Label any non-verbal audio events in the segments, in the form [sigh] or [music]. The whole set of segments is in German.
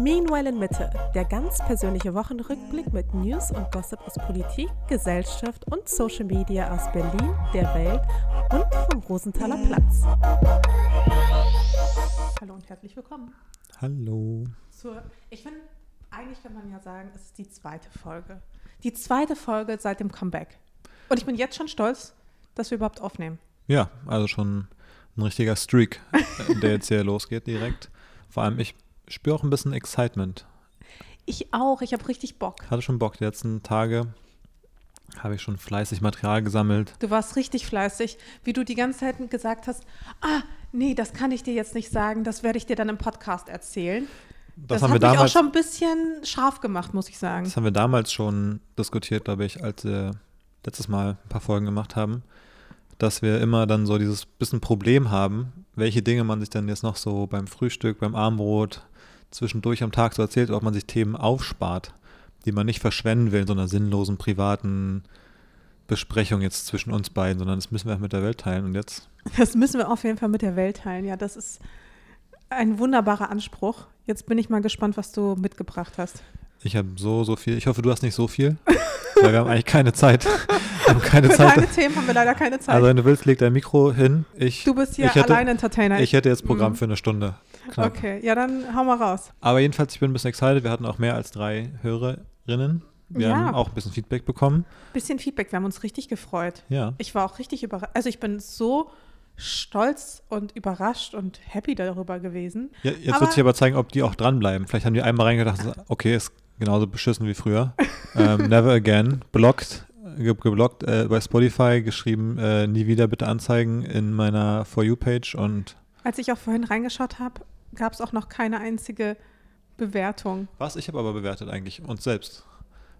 Meanwhile in Mitte, der ganz persönliche Wochenrückblick mit News und Gossip aus Politik, Gesellschaft und Social Media aus Berlin, der Welt und vom Rosenthaler Platz. Hallo und herzlich willkommen. Hallo. Zur, ich finde, eigentlich kann man ja sagen, es ist die zweite Folge. Die zweite Folge seit dem Comeback. Und ich bin jetzt schon stolz, dass wir überhaupt aufnehmen. Ja, also schon ein richtiger Streak, der jetzt hier [laughs] losgeht direkt. Vor allem, ich spüre auch ein bisschen Excitement. Ich auch, ich habe richtig Bock. Hatte schon Bock. Die letzten Tage habe ich schon fleißig Material gesammelt. Du warst richtig fleißig, wie du die ganze Zeit gesagt hast, ah, nee, das kann ich dir jetzt nicht sagen, das werde ich dir dann im Podcast erzählen. Das, Das, haben hat wir mich auch damals, schon ein bisschen scharf gemacht, muss ich sagen. das haben wir damals schon diskutiert, glaube ich, als wir letztes Mal ein paar Folgen gemacht haben, dass wir immer dann so dieses bisschen Problem haben, welche Dinge man sich dann jetzt noch so beim Frühstück, beim Abendbrot, zwischendurch am Tag so erzählt, ob man sich Themen aufspart, die man nicht verschwenden will in so einer sinnlosen privaten Besprechung jetzt zwischen uns beiden, sondern das müssen wir mit der Welt teilen. Und jetzt, Das müssen wir auf jeden Fall mit der Welt teilen. Ja, das ist ein wunderbarer Anspruch. Jetzt bin ich mal gespannt, was du mitgebracht hast. ich habe so, so viel. Ich hoffe, du hast nicht so viel, weil wir haben eigentlich keine Zeit. [laughs] Haben keine Für Zeit. deine Themen haben wir leider keine Zeit. Also wenn du willst, leg dein Mikro hin. Ich, du bist hier allein Entertainer. Ich hätte jetzt Programm Mhm. für eine Stunde. Knapp. okay, ja, dann hau mal raus. Aber jedenfalls, ich bin ein bisschen excited. Wir hatten auch mehr als drei Hörerinnen. Wir Ja. haben auch ein bisschen Feedback bekommen. Bisschen Feedback, wir haben uns richtig gefreut. Ja. Ich war auch richtig überrascht. Also ich bin so stolz und überrascht und happy darüber gewesen. ja jetzt Aber- wird sich aber zeigen, ob die auch dranbleiben. Vielleicht haben die einmal reingedacht, okay, ist genauso beschissen wie früher. ähm, [laughs] never again. Blockt, ge geblockt äh, bei Spotify, geschrieben, äh, nie wieder bitte anzeigen in meiner For You-Page und Als ich auch vorhin reingeschaut habe, gab es auch noch keine einzige Bewertung. was? Ich habe aber bewertet eigentlich uns selbst.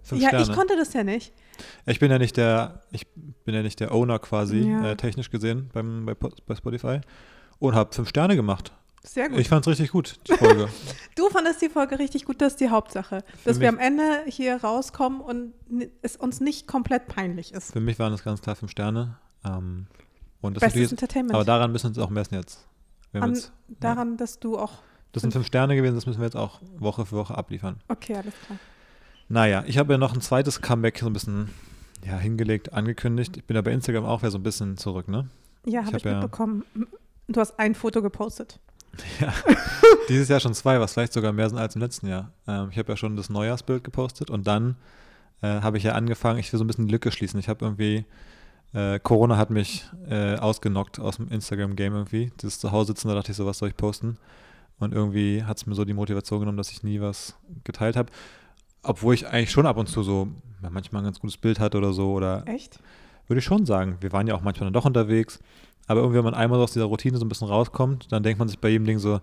Fünf ja, Sterne. ich konnte das ja nicht. Ich bin ja nicht der, ich bin ja nicht der Owner quasi, Ja. äh, technisch gesehen beim, bei, bei Spotify. Und habe fünf Sterne gemacht. Sehr gut. Ich fand es richtig gut, die Folge. [laughs] du fandest die Folge richtig gut, das ist die Hauptsache. Dass mich- wir am Ende hier rauskommen und es uns nicht komplett peinlich ist. Für mich waren es ganz klar fünf Sterne. Ähm, und das ist Bestes Entertainment. aber daran müssen wir uns auch messen jetzt. An, jetzt daran, dass du auch. das sind fünf Sterne gewesen, das müssen wir jetzt auch Woche für Woche abliefern. Okay, alles klar. Naja, ich habe ja noch ein zweites Comeback so ein bisschen ja, hingelegt, angekündigt. Ich bin ja bei Instagram auch wieder so ein bisschen zurück, ne? Ja, Ich habe hab ich ja- mitbekommen. Du hast ein Foto gepostet. [laughs] Ja, dieses Jahr schon zwei, was vielleicht sogar mehr sind als im letzten Jahr. Ähm, ich habe ja schon das Neujahrsbild gepostet und dann äh, habe ich ja angefangen, ich will so ein bisschen die Lücke schließen. Ich habe irgendwie, äh, Corona hat mich äh, ausgenockt aus dem Instagram-Game irgendwie. Dieses Zuhause-Sitzen, da dachte ich so, was soll ich posten? Und irgendwie hat es mir so die Motivation genommen, dass ich nie was geteilt habe. Obwohl ich eigentlich schon ab und zu so ja, manchmal ein ganz gutes Bild hatte oder so. Oder Echt? würde ich schon sagen. Wir waren ja auch manchmal dann doch unterwegs. Aber irgendwie, wenn man einmal so aus dieser Routine so ein bisschen rauskommt, dann denkt man sich bei jedem Ding so,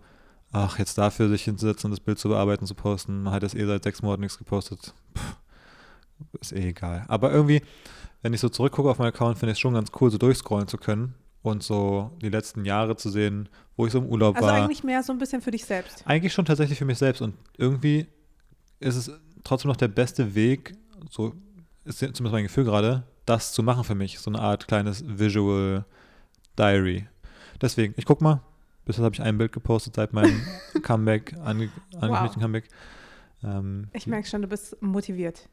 ach, jetzt dafür sich hinzusetzen und das Bild zu bearbeiten, zu posten. Man hat jetzt eh seit sechs Monaten nichts gepostet. Puh, ist eh egal. Aber irgendwie, wenn ich so zurückgucke auf meinen Account, finde ich es schon ganz cool, so durchscrollen zu können und so die letzten Jahre zu sehen, wo ich so im Urlaub Also war. eigentlich mehr so ein bisschen für dich selbst. Eigentlich schon tatsächlich für mich selbst und irgendwie ist es trotzdem noch der beste Weg, so ist zumindest mein Gefühl gerade, das zu machen für mich. So eine Art kleines Visual Diary. Deswegen, ich guck mal. Bis jetzt habe ich ein Bild gepostet seit meinem [laughs] Comeback, ange angekündigten Comeback. Ähm, Ich merke schon, du bist motiviert.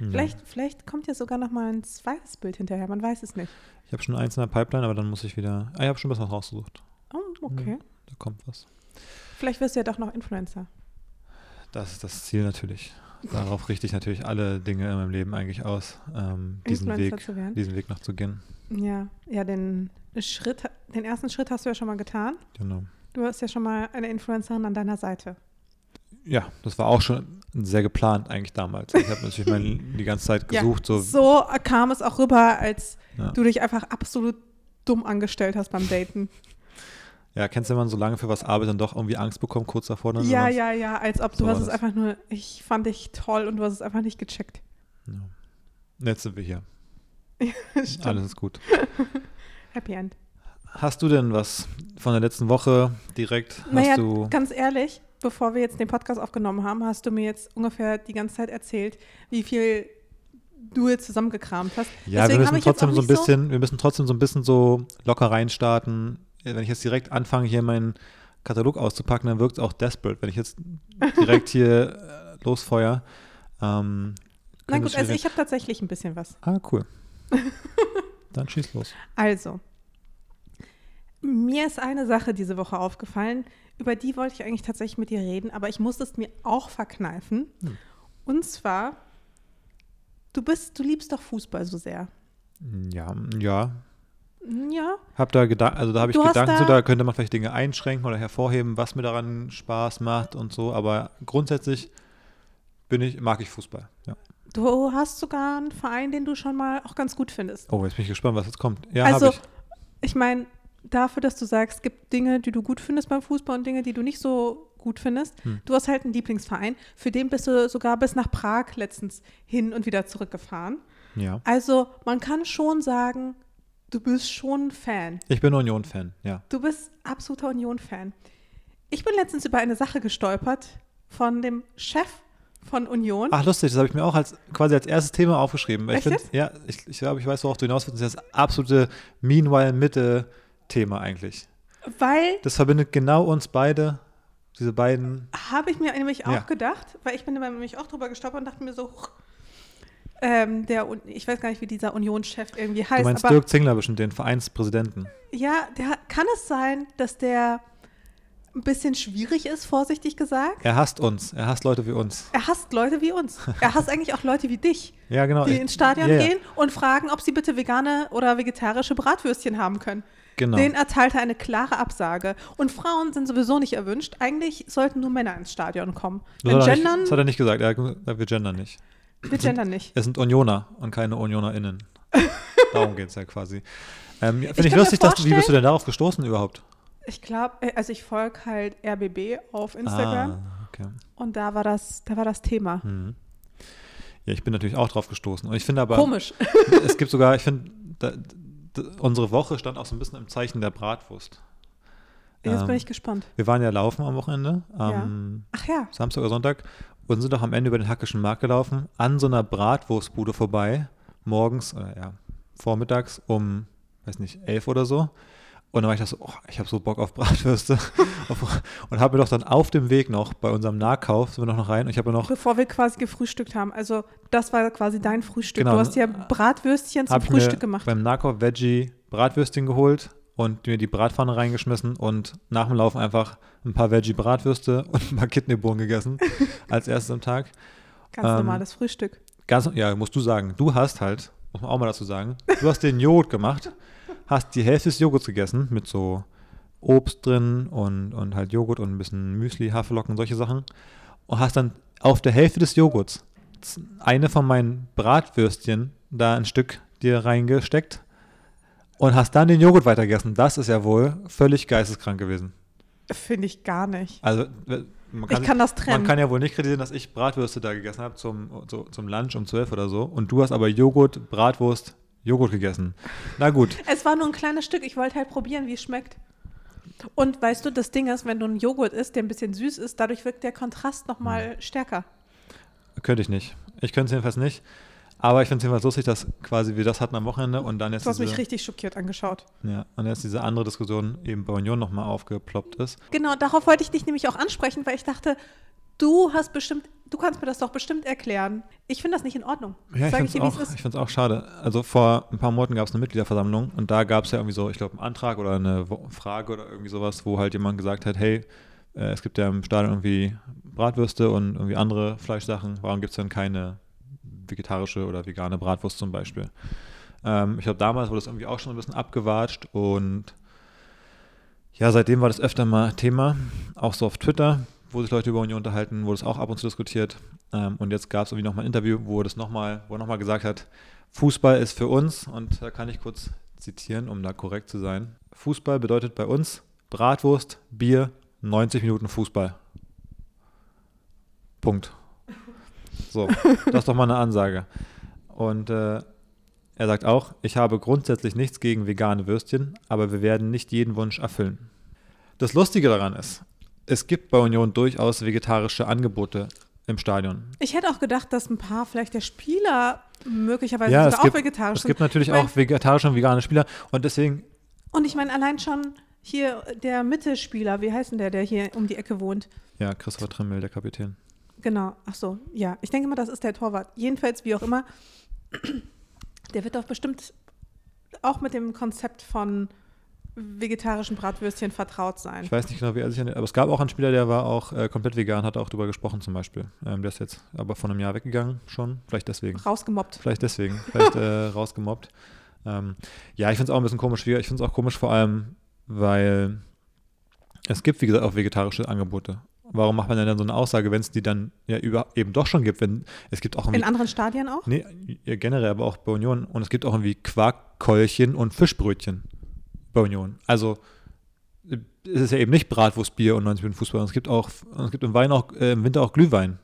Ja. Vielleicht, vielleicht kommt ja sogar noch mal ein zweites Bild hinterher, man weiß es nicht. Ich habe schon eins in der Pipeline, aber dann muss ich wieder. Ah, ich habe schon was rausgesucht. Oh, okay. Da kommt was. Vielleicht wirst du ja doch noch Influencer. Das ist das Ziel natürlich. Darauf richte ich natürlich alle Dinge in meinem Leben eigentlich aus, ähm, diesen, Weg, zu werden. diesen Weg noch zu gehen. Ja, ja, den Schritt, den ersten Schritt hast du ja schon mal getan. Genau. Du hast ja schon mal eine Influencerin an deiner Seite. Ja, das war auch schon sehr geplant eigentlich damals. Ich habe natürlich mein, [laughs] die ganze Zeit gesucht, ja, so, so kam es auch rüber, als Ja. du dich einfach absolut dumm angestellt hast beim Daten. ja, kennst du, wenn man so lange für was arbeitet und doch irgendwie Angst bekommt, kurz davor? Dann, wenn ja, ja, ja, als ob du hast es einfach nur, ich fand dich toll und du hast es einfach nicht gecheckt. ja. Jetzt sind wir hier. [laughs] Alles ist gut. [laughs] Happy End. Hast du denn was von der letzten Woche direkt? Hast Naja, du, ganz ehrlich, bevor wir jetzt den Podcast aufgenommen haben, hast du mir jetzt ungefähr die ganze Zeit erzählt, wie viel du jetzt zusammengekramt hast. ja, wir müssen trotzdem so ein nicht so- bisschen, wir müssen trotzdem so ein bisschen so locker reinstarten. Wenn ich jetzt direkt anfange, hier mein Katalog auszupacken, dann wirkt es auch desperate, wenn ich jetzt direkt hier äh, losfeuer. Ähm, Na gut, also ich habe tatsächlich ein bisschen was. Ah, cool. [laughs] dann schieß los. Also, mir ist eine Sache diese Woche aufgefallen, über die wollte ich eigentlich tatsächlich mit dir reden, aber ich musste es mir auch verkneifen. Hm. Und zwar, du bist, du liebst doch Fußball so sehr. Ja, ja. Ja, Hab da Gedanken, also da habe ich Du Gedanken da- da könnte man vielleicht Dinge einschränken oder hervorheben, was mir daran Spaß macht und so, aber grundsätzlich bin ich, mag ich Fußball. Ja. du hast sogar einen Verein, den du schon mal auch ganz gut findest. Oh, jetzt bin ich gespannt, was jetzt kommt. Ja, also, ich. ich meine, dafür, dass du sagst, es gibt Dinge, die du gut findest beim Fußball und Dinge, die du nicht so gut findest. Hm. Du hast halt einen Lieblingsverein, für den bist du sogar bis nach Prag letztens hin und wieder zurückgefahren. Ja. Also man kann schon sagen, du bist schon ein Fan. Ich bin Union-Fan, ja. Du bist absoluter Union-Fan. Ich bin letztens über eine Sache gestolpert von dem Chef von Union. Ach, lustig, das habe ich mir auch als quasi als erstes Thema aufgeschrieben. Ich find, ja, ich, ich glaube, ich weiß, worauf du hinaus willst. Das ist das absolute Meanwhile-Mitte-Thema eigentlich. Weil, Das verbindet genau uns beide, diese beiden. habe ich mir nämlich auch Ja. gedacht, weil ich bin nämlich auch drüber gestolpert und dachte mir so, ähm, der, ich weiß gar nicht, wie dieser Union-Chef irgendwie Du heißt, meinst aber Dirk Zingler bestimmt, den Vereinspräsidenten. ja, der, kann es sein, dass der ein bisschen schwierig ist, vorsichtig gesagt? Er hasst uns, er hasst Leute wie uns. Er hasst Leute wie uns. Er hasst eigentlich auch Leute wie dich. Ja, genau. die ich- ins Stadion ja, gehen und fragen, ob sie bitte vegane oder vegetarische Bratwürstchen haben können. Genau. Den erteilt er eine klare Absage. Und Frauen sind sowieso nicht erwünscht. Eigentlich sollten nur Männer ins Stadion kommen. Das hat, er nicht, gendern, das hat er nicht gesagt. Er hat gesagt, wir gendern nicht. wir gendern nicht. Es sind Unioner und keine UnionerInnen. [laughs] Darum geht es ja quasi. Ähm, Ich Finde ich, mir lustig, dass du, wie bist du denn darauf gestoßen überhaupt? Ich glaube, also ich folge halt RBB auf Instagram Ah, okay. und da war das, da war das Thema. Mhm. Ja, ich bin natürlich auch drauf gestoßen. Und ich finde aber, Komisch. [laughs] es gibt sogar, ich finde, unsere Woche stand auch so ein bisschen im Zeichen der Bratwurst. Jetzt Ähm, bin ich gespannt. Wir waren ja laufen am Wochenende, am Ach ja, Samstag oder Sonntag, und sind doch am Ende über den Hackischen Markt gelaufen, an so einer Bratwurstbude vorbei, morgens, oder ja, vormittags um, weiß nicht, elf oder so. Und dann war ich da so, oh, ich habe so Bock auf Bratwürste. [laughs] und habe mir doch dann auf dem Weg noch, bei unserem Nahkauf, sind wir noch, noch rein, und ich habe noch, bevor wir quasi gefrühstückt haben. Also das war quasi dein Frühstück. Genau. Du hast ja Bratwürstchen zum Frühstück gemacht. beim Nahkauf Veggie Bratwürstchen geholt und mir die Bratpfanne reingeschmissen und nach dem Laufen einfach ein paar Veggie Bratwürste [laughs] und ein paar Kidneybohnen gegessen, [laughs] als erstes am Tag. Ganz ähm, normales Frühstück. Ganz, ja, musst du sagen. Du hast halt, muss man auch mal dazu sagen, du hast den Joghurt gemacht, hast die Hälfte des Joghurts gegessen mit so Obst drin und, und halt Joghurt und ein bisschen Müsli, Haferflocken, solche Sachen. Und hast dann auf der Hälfte des Joghurts eine von meinen Bratwürstchen da ein Stück dir reingesteckt und hast dann den Joghurt weitergegessen. Das ist ja wohl völlig geisteskrank gewesen. Finde ich gar nicht. Also, w- man ich kann das trennen. man kann ja wohl nicht kritisieren, dass ich Bratwürste da gegessen habe zum, so, zum Lunch um 12 oder so. Und du hast aber Joghurt, Bratwurst, Joghurt gegessen. Na gut. [laughs] Es war nur ein kleines Stück. Ich wollte halt probieren, wie es schmeckt. Und weißt du, das Ding ist, wenn du einen Joghurt isst, der ein bisschen süß ist, dadurch wirkt der Kontrast nochmal stärker. Könnte ich nicht. Ich könnte es jedenfalls nicht. Aber ich finde es jedenfalls lustig, dass quasi wir das hatten am Wochenende und dann jetzt, Du hast mich diese, richtig schockiert angeschaut. ja, und jetzt diese andere Diskussion eben bei Union nochmal aufgeploppt ist. Genau, darauf wollte ich dich nämlich auch ansprechen, weil ich dachte, du hast bestimmt, du kannst mir das doch bestimmt erklären. Ich finde das nicht in Ordnung. Ja, ich finde es auch, ich find's auch schade. Also vor ein paar Monaten gab es eine Mitgliederversammlung und da gab es ja irgendwie so, ich glaube, einen Antrag oder eine Frage oder irgendwie sowas, wo halt jemand gesagt hat, hey, äh, es gibt ja im Stadion irgendwie Bratwürste und irgendwie andere Fleischsachen, warum gibt es denn keine vegetarische oder vegane Bratwurst zum Beispiel? Ähm, ich glaube, damals wurde das irgendwie auch schon ein bisschen abgewatscht und ja, seitdem war das öfter mal Thema, auch so auf Twitter, wo sich Leute über Union unterhalten, wurde es auch ab und zu diskutiert. Ähm, und jetzt gab es irgendwie nochmal ein Interview, wo er nochmal gesagt hat, Fußball ist für uns, und da kann ich kurz zitieren, um da korrekt zu sein. Fußball bedeutet bei uns Bratwurst, Bier, 90 Minuten Fußball. Punkt. So, das ist doch mal eine Ansage. Und äh, er sagt auch, ich habe grundsätzlich nichts gegen vegane Würstchen, aber wir werden nicht jeden Wunsch erfüllen. Das Lustige daran ist, es gibt bei Union durchaus vegetarische Angebote im Stadion. Ich hätte auch gedacht, dass ein paar vielleicht der Spieler möglicherweise Ja, es sogar gibt, auch vegetarisch es gibt sind. natürlich Ich mein- auch vegetarische und vegane Spieler und deswegen, Und ich meine, allein schon, hier der Mittelspieler, wie heißt denn der, der hier um die Ecke wohnt? Ja, Christopher Trimmel, der Kapitän. Genau, ach so, ja. Ich denke mal, das ist der Torwart. Jedenfalls, wie auch immer, [clears throat] der wird doch bestimmt auch mit dem Konzept von vegetarischen Bratwürstchen vertraut sein. Ich weiß nicht genau, wie er sich an aber es gab auch einen Spieler, der war auch äh, komplett vegan, hat auch drüber gesprochen zum Beispiel. Ähm, der ist jetzt aber vor einem Jahr weggegangen schon, vielleicht deswegen. Rausgemobbt. Vielleicht deswegen, vielleicht äh, [laughs] rausgemobbt. Ähm, ja, ich finde es auch ein bisschen komisch. Ich finde es auch komisch vor allem, weil es gibt, wie gesagt, auch vegetarische Angebote. Warum macht man denn dann so eine Aussage, wenn es die dann ja über, eben doch schon gibt? Wenn, es gibt auch In anderen Stadien auch? Nee, ja, generell, aber auch bei Union. Und es gibt auch irgendwie Quarkkeulchen und Fischbrötchen bei Union. Also es ist ja eben nicht Bratwurstbier und 90 Minuten Fußball. Es gibt auch, es gibt im, Wein auch, äh, im Winter auch Glühwein.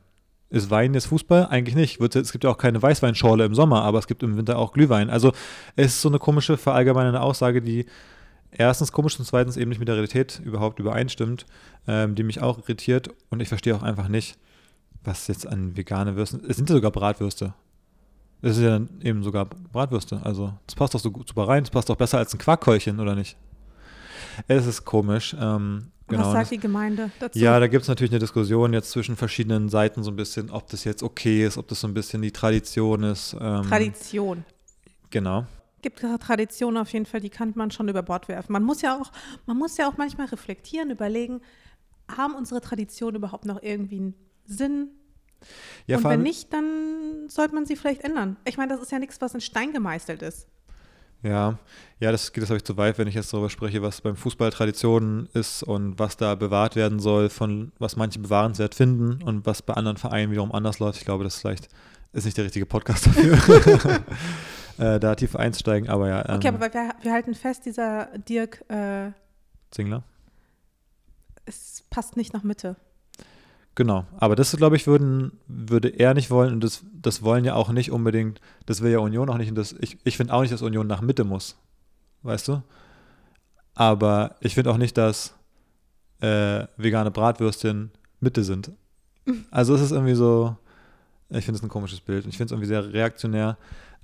Ist Wein jetzt Fußball? Eigentlich nicht. Es gibt ja auch keine Weißweinschorle im Sommer, aber es gibt im Winter auch Glühwein. Also es ist so eine komische, verallgemeinernde Aussage, die erstens komisch und zweitens eben nicht mit der Realität überhaupt übereinstimmt, ähm, die mich auch irritiert und ich verstehe auch einfach nicht, was jetzt an vegane Würsten, es sind ja sogar Bratwürste. Es ist ja dann eben sogar Bratwürste, also das passt doch so gut super rein, das passt doch besser als ein Quarkkeulchen, oder nicht? Es ist komisch. Ähm, genau. Was sagt die Gemeinde dazu? Ja, da gibt es natürlich eine Diskussion jetzt zwischen verschiedenen Seiten so ein bisschen, ob das jetzt okay ist, ob das so ein bisschen die Tradition ist. Ähm, Tradition. Genau gibt Traditionen auf jeden Fall, die kann man schon über Bord werfen. Man muss ja auch, man muss ja auch manchmal reflektieren, überlegen, haben unsere Traditionen überhaupt noch irgendwie einen Sinn? Ja, und wenn nicht, dann sollte man sie vielleicht ändern. Ich meine, das ist ja nichts, was in Stein gemeißelt ist. Ja, ja, das geht, das ich zu weit, wenn ich jetzt darüber spreche, was beim Fußball Tradition ist und was da bewahrt werden soll, von was manche bewahrenswert finden und was bei anderen Vereinen wiederum anders läuft. Ich glaube, das vielleicht ist nicht der richtige Podcast dafür. [laughs] [laughs] äh, da tief einsteigen, aber ja. Ähm, okay, aber wir, wir, halten fest, dieser Dirk äh, Zingler. Es passt nicht nach Mitte. Genau, aber das, glaube ich, würden, würde er nicht wollen und das, das wollen ja auch nicht unbedingt, das will ja Union auch nicht und das, ich, ich finde auch nicht, dass Union nach Mitte muss, weißt du? Aber ich finde auch nicht, dass äh, vegane Bratwürstchen Mitte sind. [laughs] Also es ist irgendwie so, ich finde es ein komisches Bild. Ich finde es irgendwie sehr reaktionär.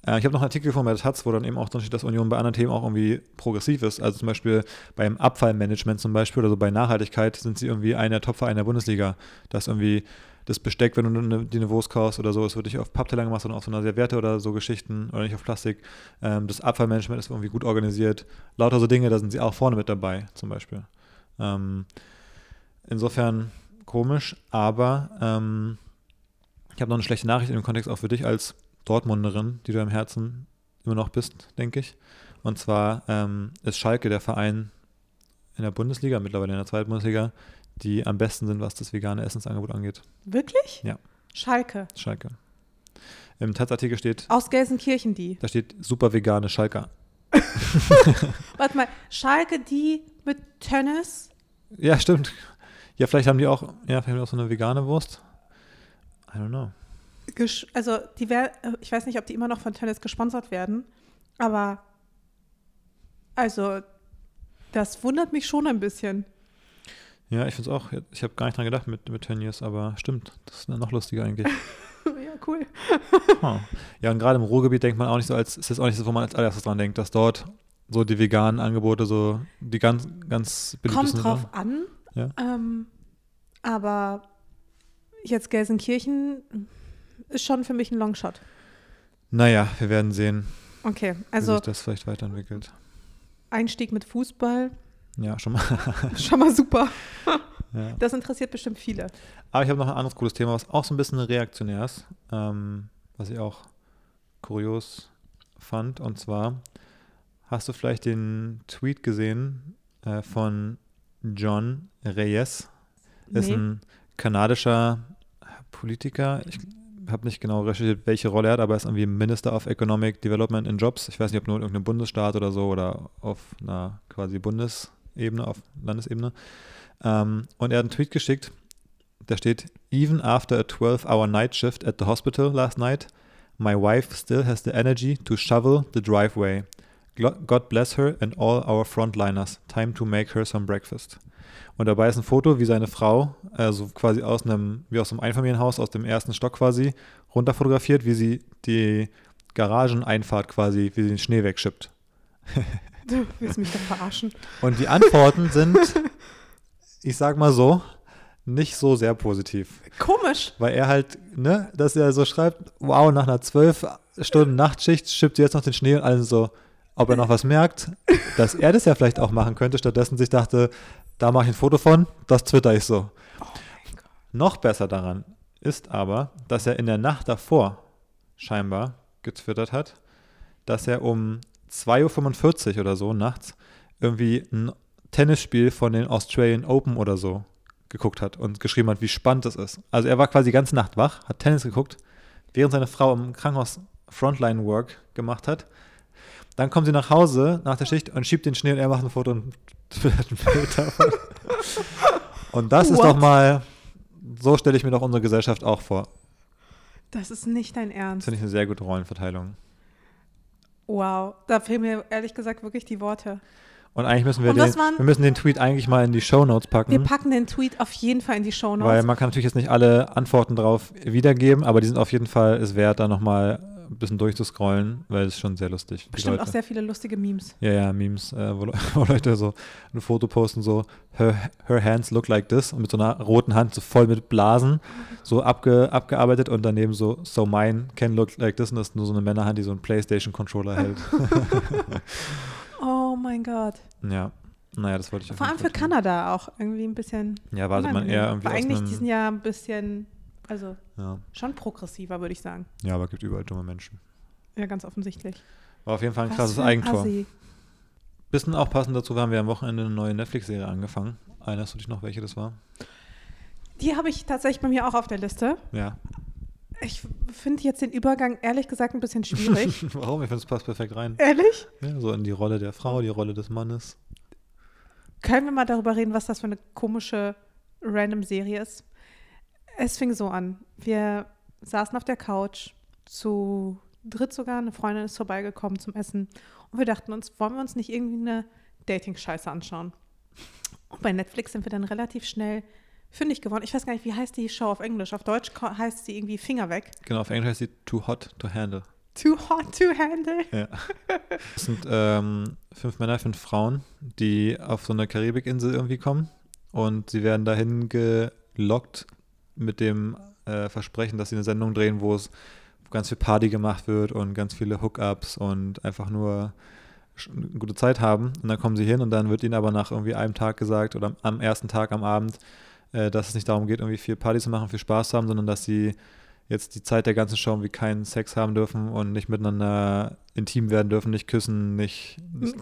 Äh, ich habe noch einen Artikel von der Taz, wo dann eben auch drin steht, dass Union bei anderen Themen auch irgendwie progressiv ist. Also zum Beispiel beim Abfallmanagement zum Beispiel oder so bei Nachhaltigkeit sind sie irgendwie einer der Topvereine der Bundesliga. Dass irgendwie das Besteck, wenn du eine, die eine Wurst kaufst oder so, es wird nicht auf Pappteller gemacht, sondern auf so einer Serviette oder so Geschichten oder nicht auf Plastik. Ähm, das Abfallmanagement ist irgendwie gut organisiert. Lauter so Dinge, da sind sie auch vorne mit dabei, zum Beispiel. Ähm, insofern komisch, aber ähm, ich habe noch eine schlechte Nachricht dem Kontext auch für dich als Dortmunderin, die du im Herzen immer noch bist, denke ich. Und zwar ähm, ist Schalke der Verein in der Bundesliga, mittlerweile in der zweiten Bundesliga, die am besten sind, was das vegane Essensangebot angeht. Wirklich? Ja. Schalke. Schalke. Im Taz-Artikel steht. Aus Gelsenkirchen die. Da steht super vegane Schalker. [laughs] Warte mal, Schalke die mit Tennis? Ja, stimmt. Ja, vielleicht haben die auch, ja, vielleicht haben die auch so eine vegane Wurst. I don't know also die wär, äh, ich weiß nicht, ob die immer noch von Tennis gesponsert werden, aber also das wundert mich schon ein bisschen. Ja, ich finde es auch. Ich habe gar nicht dran gedacht mit, mit Tönnies, aber stimmt. Das ist noch lustiger eigentlich. [laughs] ja, cool. [laughs] oh. Ja, und gerade im Ruhrgebiet denkt man auch nicht so, als ist jetzt auch nicht so, wo man als allererstes dran denkt, dass dort so die veganen Angebote so die ganz, ganz beliebt Kommt sind. Kommt drauf an. Ja. Ähm, aber jetzt Gelsenkirchen ist schon für mich ein Longshot. Naja, wir werden sehen. Okay, also. Wie sich das vielleicht weiterentwickelt. Einstieg mit Fußball. Ja, schon mal. [laughs] schon mal super. Ja. Das interessiert bestimmt viele. Aber ich habe noch ein anderes cooles Thema, was auch so ein bisschen reaktionär ist, ähm, was ich auch kurios fand. Und zwar hast du vielleicht den Tweet gesehen äh, von John Reyes. Nee. Ist ein kanadischer Politiker. Ich habe nicht genau recherchiert, welche Rolle er hat, aber er ist irgendwie Minister of Economic Development in Jobs. Ich weiß nicht, ob nur irgendein Bundesstaat oder so oder auf einer quasi Bundesebene, auf Landesebene. Ähm, und er hat einen Tweet geschickt, da steht, Even after a 12-hour night shift at the hospital last night, my wife still has the energy to shovel the driveway. God bless her and all our frontliners. Time to make her some breakfast. Und dabei ist ein Foto, wie seine Frau, also quasi aus einem, wie aus einem Einfamilienhaus, aus dem ersten Stock quasi, runter fotografiert, wie sie die Garageneinfahrt quasi, wie sie den Schnee wegschippt. Du willst mich doch verarschen. Und die Antworten sind, ich sag mal so, nicht so sehr positiv. Komisch. Weil er halt, ne, dass er so schreibt, wow, nach einer zwölf Stunden Nachtschicht schippt jetzt noch den Schnee und alle so, ob er noch was merkt, dass er das ja vielleicht auch machen könnte, stattdessen sich dachte, da mache ich ein Foto von, das twitter ich so. Oh noch besser daran ist aber, dass er in der Nacht davor scheinbar getwittert hat, dass er um 2.45 Uhr oder so nachts irgendwie ein Tennisspiel von den Australian Open oder so geguckt hat und geschrieben hat, wie spannend das ist. Also er war quasi die ganze Nacht wach, hat Tennis geguckt, während seine Frau im Krankenhaus Frontline Work gemacht hat. Dann kommt sie nach Hause nach der Schicht und schiebt den Schnee und er macht ein Foto und [laughs] twittert ein Bild davon. Und das What? ist doch mal, so stelle ich mir doch unsere Gesellschaft auch vor. Das ist nicht dein Ernst. Das finde ich eine sehr gute Rollenverteilung. Wow, da fehlen mir ehrlich gesagt wirklich die Worte. Und eigentlich müssen wir den, wir müssen den Tweet eigentlich mal in die Show Notes packen. Wir packen den Tweet auf jeden Fall in die Show Notes. Weil man kann natürlich jetzt nicht alle Antworten drauf wiedergeben, aber die sind auf jeden Fall es wert, da nochmal ein bisschen durchzuscrollen, weil es ist schon sehr lustig. Bestimmt auch sehr viele lustige Memes. Ja, ja, Memes, äh, wo, [laughs] wo, Leute so ein Foto posten, so her, her hands look like this und mit so einer roten Hand so voll mit Blasen so abge, abgearbeitet und daneben so so mine can look like this und das ist nur so eine Männerhand, die so einen Playstation-Controller hält. [laughs] oh mein Gott. Ja. Naja, das wollte ich auch Vor allem für Kanada auch irgendwie ein bisschen. Ja, wartet man eher irgendwie. Aber eigentlich, die sind ja ein bisschen also ja. schon progressiver, würde ich sagen. Ja, aber es gibt überall dumme Menschen. Ja, ganz offensichtlich. War auf jeden Fall ein Was krasses ein Eigentor. Assi. Bisschen auch passend dazu haben wir am Wochenende eine neue Netflix-Serie angefangen. Erinnerst du dich noch, welche das war? Die habe ich tatsächlich bei mir auch auf der Liste. Ja. Ich finde jetzt den Übergang ehrlich gesagt ein bisschen schwierig. [laughs] Warum? Ich finde, es passt perfekt rein. Ehrlich? Ja, so in die Rolle der Frau, die Rolle des Mannes. Können wir mal darüber reden, was das für eine komische random Serie ist? Es fing so an. Wir saßen auf der Couch, zu dritt sogar, eine Freundin ist vorbeigekommen zum Essen und wir dachten uns, wollen wir uns nicht irgendwie eine Dating-Scheiße anschauen? Und bei Netflix sind wir dann relativ schnell fündig geworden. Ich weiß gar nicht, wie heißt die Show auf Englisch? Auf Deutsch heißt sie irgendwie Finger weg. Genau, auf Englisch heißt sie Too Hot to Handle. Too Hot to Handle. Ja. Das sind ähm, fünf Männer, fünf Frauen, die auf so eine Karibikinsel irgendwie kommen und sie werden dahin gelockt mit dem äh, Versprechen, dass sie eine Sendung drehen, wo es ganz viel Party gemacht wird und ganz viele Hookups und einfach nur eine gute Zeit haben. Und dann kommen sie hin und dann wird ihnen aber nach irgendwie einem Tag gesagt oder am ersten Tag am Abend, äh, dass es nicht darum geht, irgendwie viel Party zu machen, viel Spaß zu haben, sondern dass sie jetzt die Zeit der ganzen Show wie keinen Sex haben dürfen und nicht miteinander intim werden dürfen, nicht küssen, nicht.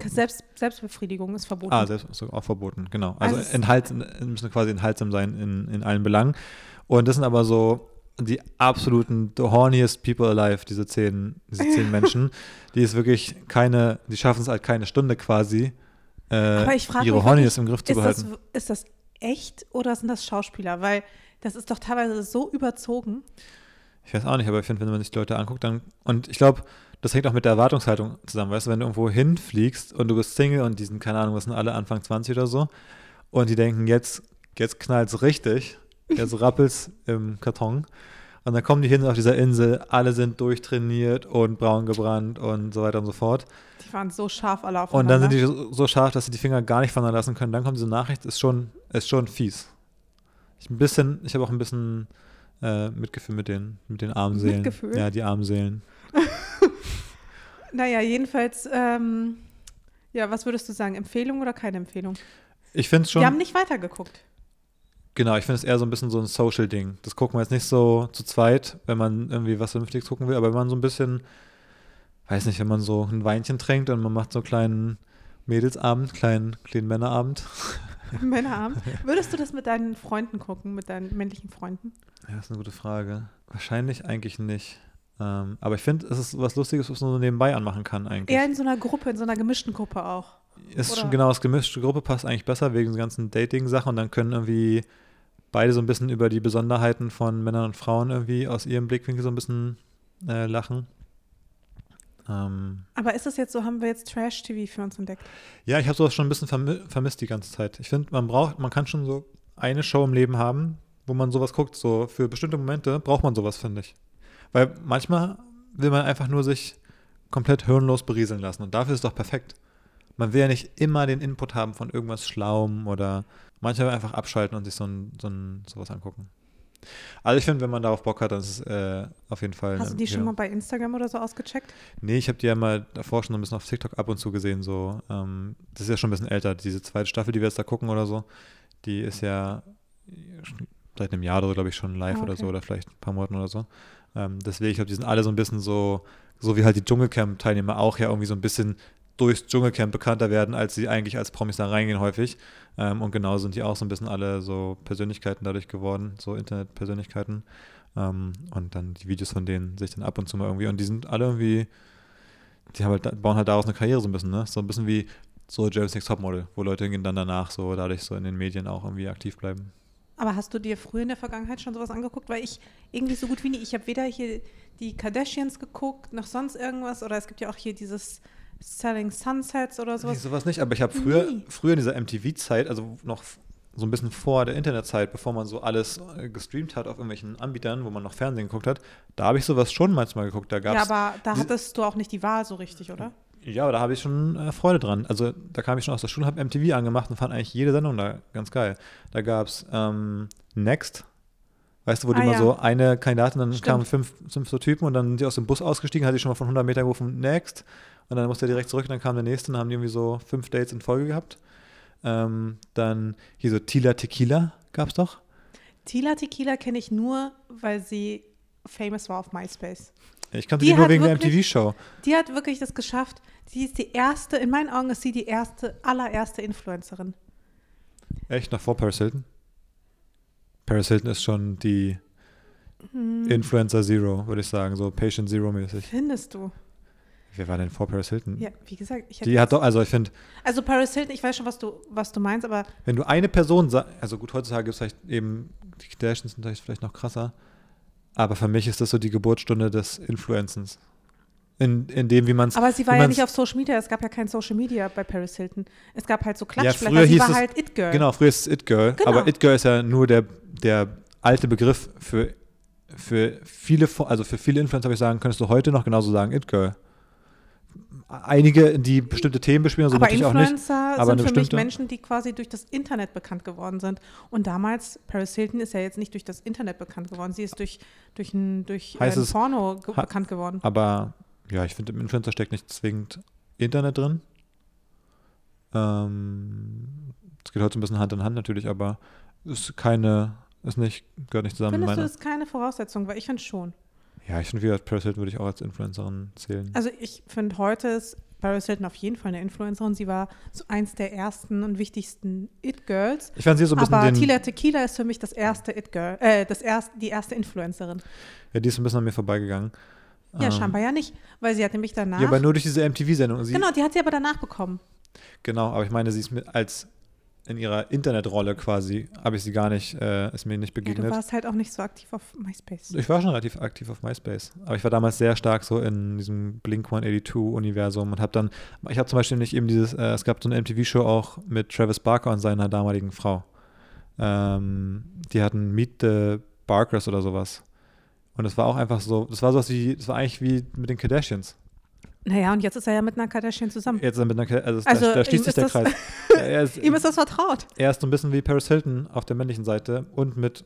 Selbst, Selbstbefriedigung ist verboten. Ah, selbst, auch verboten, genau. Also, also enthalts, müssen quasi enthaltsam sein in, in allen Belangen. Und das sind aber so die absoluten the horniest people alive, diese zehn, diese zehn [laughs] Menschen, die ist wirklich keine, die schaffen es halt keine Stunde quasi, äh, ihre Horniness im Griff zu behalten. Das, ist das echt oder sind das Schauspieler? Weil das ist doch teilweise so überzogen. Ich weiß auch nicht, aber ich finde, wenn man sich die Leute anguckt, dann, und ich glaube, das hängt auch mit der Erwartungshaltung zusammen, weißt du, wenn du irgendwo hinfliegst und du bist Single und die sind, keine Ahnung, was sind alle Anfang 20 oder so, und die denken, jetzt, jetzt knallt es richtig, Jetzt rappelt's im Karton. Und dann kommen die hin auf dieser Insel, alle sind durchtrainiert und braun gebrannt und so weiter und so fort. Die waren so scharf alle auf Und dann sind die so, so, scharf, dass sie die Finger gar nicht voneinander lassen können. Dann kommt diese Nachricht, ist schon, ist schon fies. Ich ein bisschen, ich habe auch ein bisschen äh, Mitgefühl mit den, mit den armen Seelen. Mitgefühl? Ja, die armen Seelen. [laughs] naja, jedenfalls, ähm, ja, was würdest du sagen? Empfehlung oder keine Empfehlung? Ich finde es schon. Wir haben nicht weitergeguckt. Genau, ich finde es eher so ein bisschen so ein Social-Ding. Das gucken wir jetzt nicht so zu zweit, wenn man irgendwie was Vernünftiges gucken will, aber wenn man so ein bisschen, weiß nicht, wenn man so ein Weinchen trinkt und man macht so einen kleinen Mädelsabend, kleinen, kleinen Männerabend. [laughs] Männerabend? Würdest du das mit deinen Freunden gucken, mit deinen männlichen Freunden? Ja, das ist eine gute Frage. Wahrscheinlich eigentlich nicht. Ähm, aber ich finde, es ist was Lustiges, was man so nebenbei anmachen kann eigentlich. Eher in so einer Gruppe, in so einer gemischten Gruppe auch. Ist schon genau, das gemischte Gruppe passt eigentlich besser wegen der ganzen Dating-Sachen und dann können irgendwie beide so ein bisschen über die Besonderheiten von Männern und Frauen irgendwie aus ihrem Blickwinkel so ein bisschen äh, lachen. Ähm, Aber ist das jetzt so, haben wir jetzt Trash-TV für uns entdeckt? Ja, ich habe sowas schon ein bisschen vermi vermisst die ganze Zeit. Ich finde, man braucht, man kann schon so eine Show im Leben haben, wo man sowas guckt. So für bestimmte Momente braucht man sowas, finde ich. Weil manchmal will man einfach nur sich komplett hirnlos berieseln lassen und dafür ist es doch perfekt. man will ja nicht immer den Input haben von irgendwas Schlauem oder manchmal einfach abschalten und sich so, ein, so ein, sowas angucken. Also ich finde, wenn man darauf Bock hat, dann ist es äh, auf jeden Fall. Hast du die schon mal bei Instagram oder so ausgecheckt? Nee, ich habe die ja mal davor schon ein bisschen auf TikTok ab und zu gesehen. So, ähm, das ist ja schon ein bisschen älter. Diese zweite Staffel, die wir jetzt da gucken oder so, die ist ja seit einem Jahr oder so, glaube ich, schon live okay. oder so oder vielleicht ein paar Monaten oder so. Ähm, deswegen, ich glaube, die sind alle so ein bisschen so, so wie halt die Dschungelcamp-Teilnehmer auch ja irgendwie so ein bisschen durchs Dschungelcamp bekannter werden, als sie eigentlich als Promis da reingehen häufig. Ähm, und genau sind die auch so ein bisschen alle so Persönlichkeiten dadurch geworden, so Internetpersönlichkeiten. Ähm, und dann die Videos von denen sich dann ab und zu mal irgendwie, und die sind alle irgendwie, die halt, bauen halt daraus eine Karriere so ein bisschen, ne? So ein bisschen wie so James Next Topmodel, wo Leute hingehen dann danach so dadurch so in den Medien auch irgendwie aktiv bleiben. Aber hast du dir früher in der Vergangenheit schon sowas angeguckt? Weil ich irgendwie so gut wie nie, ich habe weder hier die Kardashians geguckt, noch sonst irgendwas, oder es gibt ja auch hier dieses Selling Sunsets oder sowas. Nee, sowas nicht, aber ich habe früher, früher in dieser MTV-Zeit, also noch so ein bisschen vor der Internetzeit, bevor man so alles äh, gestreamt hat auf irgendwelchen Anbietern, wo man noch Fernsehen geguckt hat, da habe ich sowas schon manchmal geguckt. Da gab's ja, aber da hattest du auch nicht die Wahl so richtig, oder? Ja, aber da habe ich schon äh, Freude dran. Also da kam ich schon aus der Schule, habe MTV angemacht und fand eigentlich jede Sendung da ganz geil. Da gab es ähm, Next, weißt du, wo ah, die ja. mal so eine Kandidatin, dann Stimmt. kamen fünf, fünf so Typen und dann sind die aus dem Bus ausgestiegen, hat die schon mal von 100 Metern gerufen, Next. Und dann musste er direkt zurück und dann kam der nächste und haben die irgendwie so fünf Dates in Folge gehabt. Ähm, dann hier so Tila Tequila gab es doch. Tila Tequila kenne ich nur, weil sie famous war auf MySpace. Ich kannte die, die nur wegen wirklich, der MTV-Show. Die hat wirklich das geschafft. Sie ist die erste, in meinen Augen ist sie die erste, allererste Influencerin. Echt, noch vor Paris Hilton? Paris Hilton ist schon die hm. Influencer Zero, würde ich sagen, so Patient Zero mäßig. Findest du? Wer war denn vor Paris Hilton? Ja, wie gesagt, ich Die hat doch, also ich finde. Also Paris Hilton, ich weiß schon, was du, was du meinst, aber. Wenn du eine Person also gut, heutzutage gibt es vielleicht eben, die Kardashians sind vielleicht noch krasser, aber für mich ist das so die Geburtsstunde des Influencens. In, in dem, wie man es. Aber sie war ja nicht auf Social Media, es gab ja kein Social Media bei Paris Hilton. Es gab halt so Klatschblätter, ja, sie war es, halt It Girl. Genau, früher ist es It Girl, genau. aber It Girl ist ja nur der, der alte Begriff für, für viele, also für viele Influencer, würde ich sagen, könntest du heute noch genauso sagen, It Girl einige, die bestimmte Themen bespielen, so aber natürlich Influencer auch nicht. Aber sind für mich Menschen, die quasi durch das Internet bekannt geworden sind. Und damals, Paris Hilton ist ja jetzt nicht durch das Internet bekannt geworden, sie ist durch, durch ein, durch heißt ein Porno ge bekannt geworden. Aber ja, ich finde, im Influencer steckt nicht zwingend Internet drin. Ähm, es geht heute ein bisschen Hand in Hand natürlich, aber ist keine, ist nicht, gehört nicht zusammen. Findest du, ist keine Voraussetzung, weil ich finde schon. Ja, ich finde, wie Paris Hilton würde ich auch als Influencerin zählen. Also ich finde, heute ist Paris Hilton auf jeden Fall eine Influencerin. Sie war so eins der ersten und wichtigsten It-Girls. Ich fand sie so ein bisschen Aber Tila Tequila ist für mich das erste It-Girl, äh, das erste, die erste Influencerin. Ja, die ist ein bisschen an mir vorbeigegangen. Ja, ähm, scheinbar ja nicht, weil sie hat nämlich danach. Ja, aber nur durch diese MTV-Sendung. Genau, die hat sie aber danach bekommen. Genau, aber ich meine, sie ist mit als in ihrer Internetrolle quasi habe ich sie gar nicht, äh, ist mir nicht begegnet. Ja, du warst halt auch nicht so aktiv auf MySpace. Ich war schon relativ aktiv auf MySpace, aber ich war damals sehr stark so in diesem Blink 182 Universum und habe dann, ich habe zum Beispiel nicht eben dieses, äh, es gab so eine MTV-Show auch mit Travis Barker und seiner damaligen Frau. Ähm, die hatten Meet the Barkers oder sowas. Und das war auch einfach so, das war sowas wie, das war eigentlich wie mit den Kardashians. Naja, und jetzt ist er ja mit einer Kardashian zusammen. Jetzt ist er mit einer also, also da, da schließt sich der Kreis. [laughs] ist, ihm ist das vertraut. Er ist so ein bisschen wie Paris Hilton auf der männlichen Seite und mit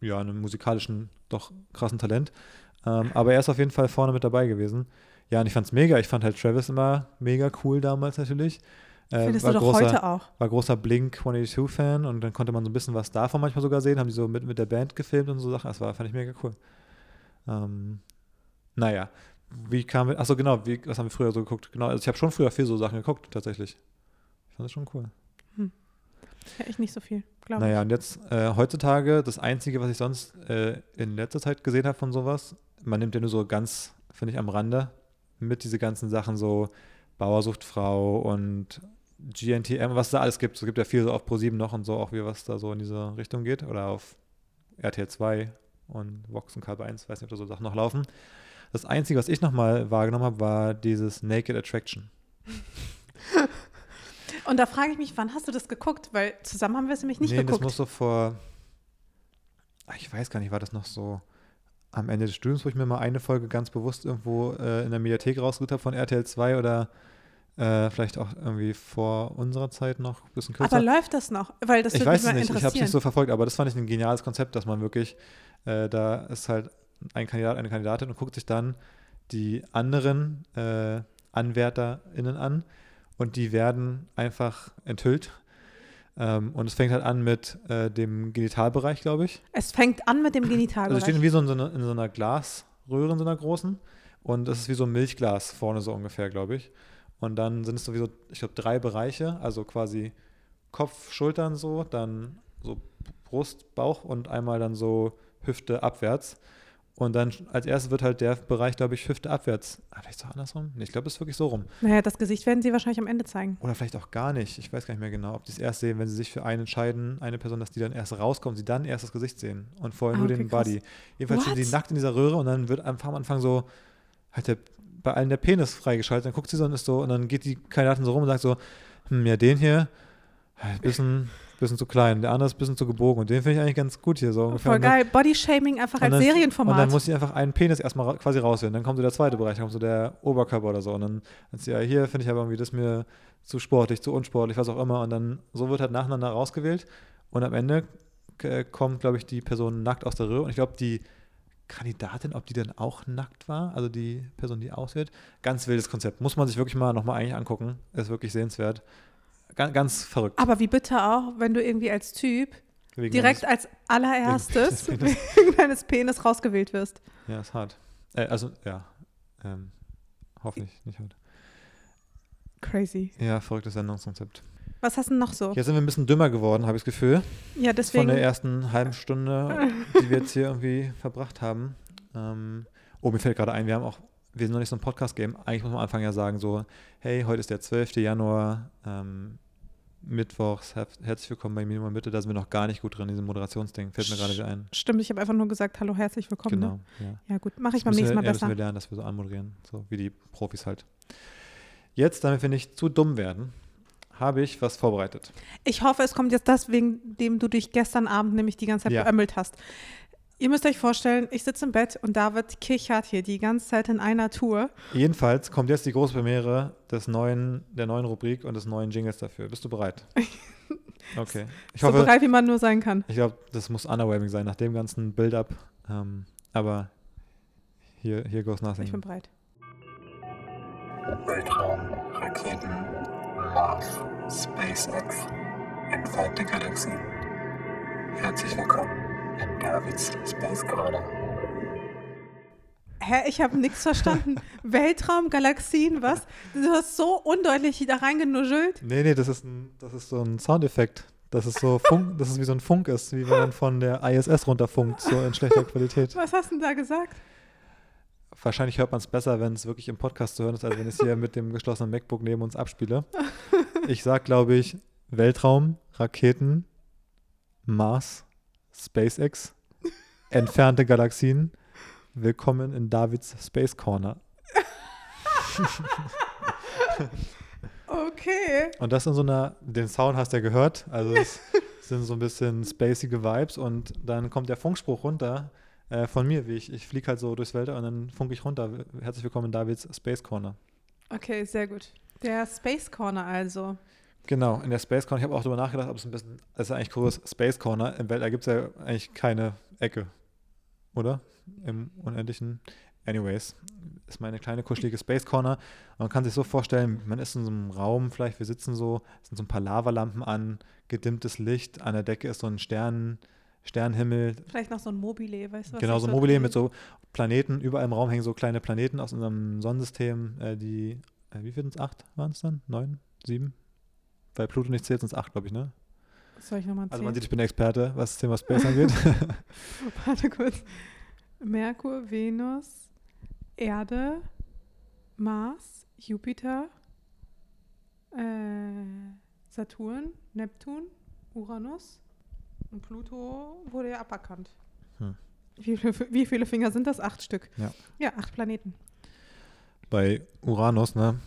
ja, einem musikalischen, doch krassen Talent. Ähm, aber er ist auf jeden Fall vorne mit dabei gewesen. Ja, und ich fand's mega. Ich fand halt Travis immer mega cool damals natürlich. Äh, Findest du doch großer, heute auch. War großer Blink 182-Fan und dann konnte man so ein bisschen was davon manchmal sogar sehen. Haben die so mit, mit der Band gefilmt und so Sachen. Das war, fand ich mega cool. Ähm, naja, wie kam achso genau, wie, was haben wir früher so geguckt? Genau, also ich habe schon früher viel so Sachen geguckt, tatsächlich. Ich fand das schon cool. Hm. Ja, ich nicht so viel, glaube Naja, und jetzt äh, heutzutage, das Einzige, was ich sonst äh, in letzter Zeit gesehen habe von sowas, man nimmt ja nur so ganz, finde ich, am Rande mit diese ganzen Sachen, so Bauersuchtfrau und GNTM, was es da alles gibt. Es gibt ja viel so auf Pro7 noch und so, auch wie was da so in diese Richtung geht. Oder auf RTL 2 und Vox und Kalb 1, weiß nicht, ob da so Sachen noch laufen. Das Einzige, was ich nochmal wahrgenommen habe, war dieses Naked Attraction. Und da frage ich mich, wann hast du das geguckt? Weil zusammen haben wir es nämlich nicht nee, geguckt. Nee, das muss so vor, ich weiß gar nicht, war das noch so am Ende des Studiums, wo ich mir mal eine Folge ganz bewusst irgendwo äh, in der Mediathek rausgesucht habe von RTL 2 oder Äh, vielleicht auch irgendwie vor unserer Zeit noch ein bisschen kürzer. Aber läuft das noch? Weil das ich weiß es nicht, ich habe es nicht so verfolgt, aber das fand ich ein geniales Konzept, dass man wirklich, äh, da ist halt ein Kandidat, eine Kandidatin und guckt sich dann die anderen äh, AnwärterInnen an und die werden einfach enthüllt. Ähm, und es fängt halt an mit äh, dem Genitalbereich, glaube ich. Es fängt an mit dem Genitalbereich. Also stehen wie so in so, einer, in so einer Glasröhre, in so einer großen. Und es ist wie so ein Milchglas vorne so ungefähr, glaube ich. Und dann sind es sowieso, ich glaube, drei Bereiche, also quasi Kopf, Schultern so, dann so Brust, Bauch und einmal dann so Hüfte abwärts. Und dann als erstes wird halt der Bereich, glaube ich, Hüfte abwärts. Ah, vielleicht auch andersrum? Nee, ich glaube, das ist wirklich so rum. Naja, das Gesicht werden sie wahrscheinlich am Ende zeigen. Oder vielleicht auch gar nicht. Ich weiß gar nicht mehr genau, ob die es erst sehen, wenn sie sich für einen entscheiden, eine Person, dass die dann erst rauskommt, sie dann erst das Gesicht sehen und vorher ah, nur okay, den krass. Body. Jedenfalls What? sind sie nackt in dieser Röhre und dann wird am Anfang so halt der, bei allen der Penis freigeschaltet. Dann guckt sie so und ist so, und dann geht die Kandidatin so rum und sagt so, hm, ja, den hier, ein bisschen bisschen zu klein, der andere ist ein bisschen zu gebogen und den finde ich eigentlich ganz gut hier so ungefähr. Voll geil, Bodyshaming einfach als dann, Serienformat. Und dann muss sie einfach einen Penis erstmal quasi rauswählen, dann kommt so der zweite Bereich, dann kommt so der Oberkörper oder so und dann, dann ja, hier finde ich aber irgendwie das mir zu sportlich, zu unsportlich, was auch immer und dann so wird halt nacheinander rausgewählt und am Ende äh, kommt, glaube ich, die Person nackt aus der Röhre und ich glaube, die Kandidatin, ob die dann auch nackt war, also die Person, die auswählt. Ganz wildes Konzept. Muss man sich wirklich mal nochmal eigentlich angucken. Ist wirklich sehenswert. Ganz, ganz verrückt. Aber wie bitte auch, wenn du irgendwie als Typ wegen direkt meines, als allererstes [laughs] wegen, wegen deines Penis rausgewählt wirst. Ja, ist hart. Äh, also, ja. Ähm, hoffentlich nicht hart. Crazy. Ja, verrücktes Sendungskonzept. Was hast du noch so? Jetzt sind wir ein bisschen dümmer geworden, habe ich das Gefühl. Ja, deswegen. Von der ersten halben Stunde, die wir jetzt hier irgendwie verbracht haben. Ähm, oh, mir fällt gerade ein, wir haben auch wir sind noch nicht so ein Podcast-Game. Eigentlich muss man am Anfang ja sagen, so, hey, heute ist der 12. Januar, ähm, Mittwochs, herzlich willkommen bei Minimum Mitte. Da sind wir noch gar nicht gut drin, diesem Moderationsding. Fällt mir gerade wieder ein. Stimmt, ich habe einfach nur gesagt, hallo, herzlich willkommen. Ne? Genau, ne? ja. ja. gut, mache ich beim nächsten Mal ja, besser. wir lernen, dass wir so anmoderieren, so wie die Profis halt. Jetzt, damit wir nicht zu dumm werden, habe ich was vorbereitet. Ich hoffe, es kommt jetzt das, wegen dem du dich gestern Abend nämlich die ganze Zeit ja. beömmelt hast. Ihr müsst euch vorstellen, ich sitze im Bett und David kichert hier die ganze Zeit in einer Tour. Jedenfalls kommt jetzt die große Premiere des neuen, der neuen Rubrik und des neuen Jingles dafür. Bist du bereit? [laughs] Okay. Ich so hoffe, bereit, wie man nur sein kann. Ich glaube, das muss underwhelming sein nach dem ganzen Build-up. Ähm, aber hier, hier goes nothing. Ich bin bereit. Weltraum, Raketen, Mars, SpaceX, entfernte Galaxien. Herzlich willkommen Davids Space Corner. Hä, ich habe nichts verstanden. [laughs] Weltraum, Galaxien, was? Du hast so undeutlich da reingenuschelt. Nee, nee, das ist, ein, das ist so ein Soundeffekt. Das ist so Funk, [laughs] das ist wie so ein Funk ist, wie wenn man von der ISS runterfunkt, so in schlechter Qualität. Was hast du denn da gesagt? Wahrscheinlich hört man es besser, wenn es wirklich im Podcast zu hören ist, als wenn ich es hier mit dem geschlossenen MacBook neben uns abspiele. [laughs] Ich sag, glaube ich, Weltraum, Raketen, Mars, SpaceX, entfernte Galaxien. Willkommen in Davids Space Corner. okay. Und das in so einer, den Sound hast du ja gehört, also es [laughs] sind so ein bisschen spacige Vibes und dann kommt der Funkspruch runter äh, von mir, wie ich, ich fliege halt so durchs Weltall und dann funke ich runter. Herzlich willkommen in Davids Space Corner. Okay, sehr gut. Der Space Corner also. Genau, in der Space Corner. Ich habe auch darüber nachgedacht, ob es ein bisschen, das ist eigentlich cool, Space Corner. Im Weltall gibt es ja eigentlich keine Ecke, oder? Im Unendlichen. Anyways, ist meine kleine kuschelige Space Corner. Man kann sich so vorstellen, man ist in so einem Raum, vielleicht wir sitzen so, es sind so ein paar Lavalampen an, gedimmtes Licht, an der Decke ist so ein Stern, Sternenhimmel. Vielleicht noch so ein Mobile, weißt du was? Genau, so ein Mobile mit so Planeten, überall im Raum hängen so kleine Planeten aus unserem Sonnensystem, äh, die, äh, wie viel sind es? Acht waren es dann? Neun? Sieben? Weil Pluto nicht zählt, sind es acht, glaube ich, ne? Soll ich nochmal zählen? Also man sieht, ich bin Experte, was das Thema Space angeht. [laughs] [laughs] Warte kurz. Merkur, Venus, Erde, Mars, Jupiter, äh, Saturn, Neptun, Uranus und Pluto wurde ja aberkannt. Hm. Wie, viele, wie viele Finger sind das? Acht Stück. Ja. Ja, acht Planeten. Bei Uranus, ne?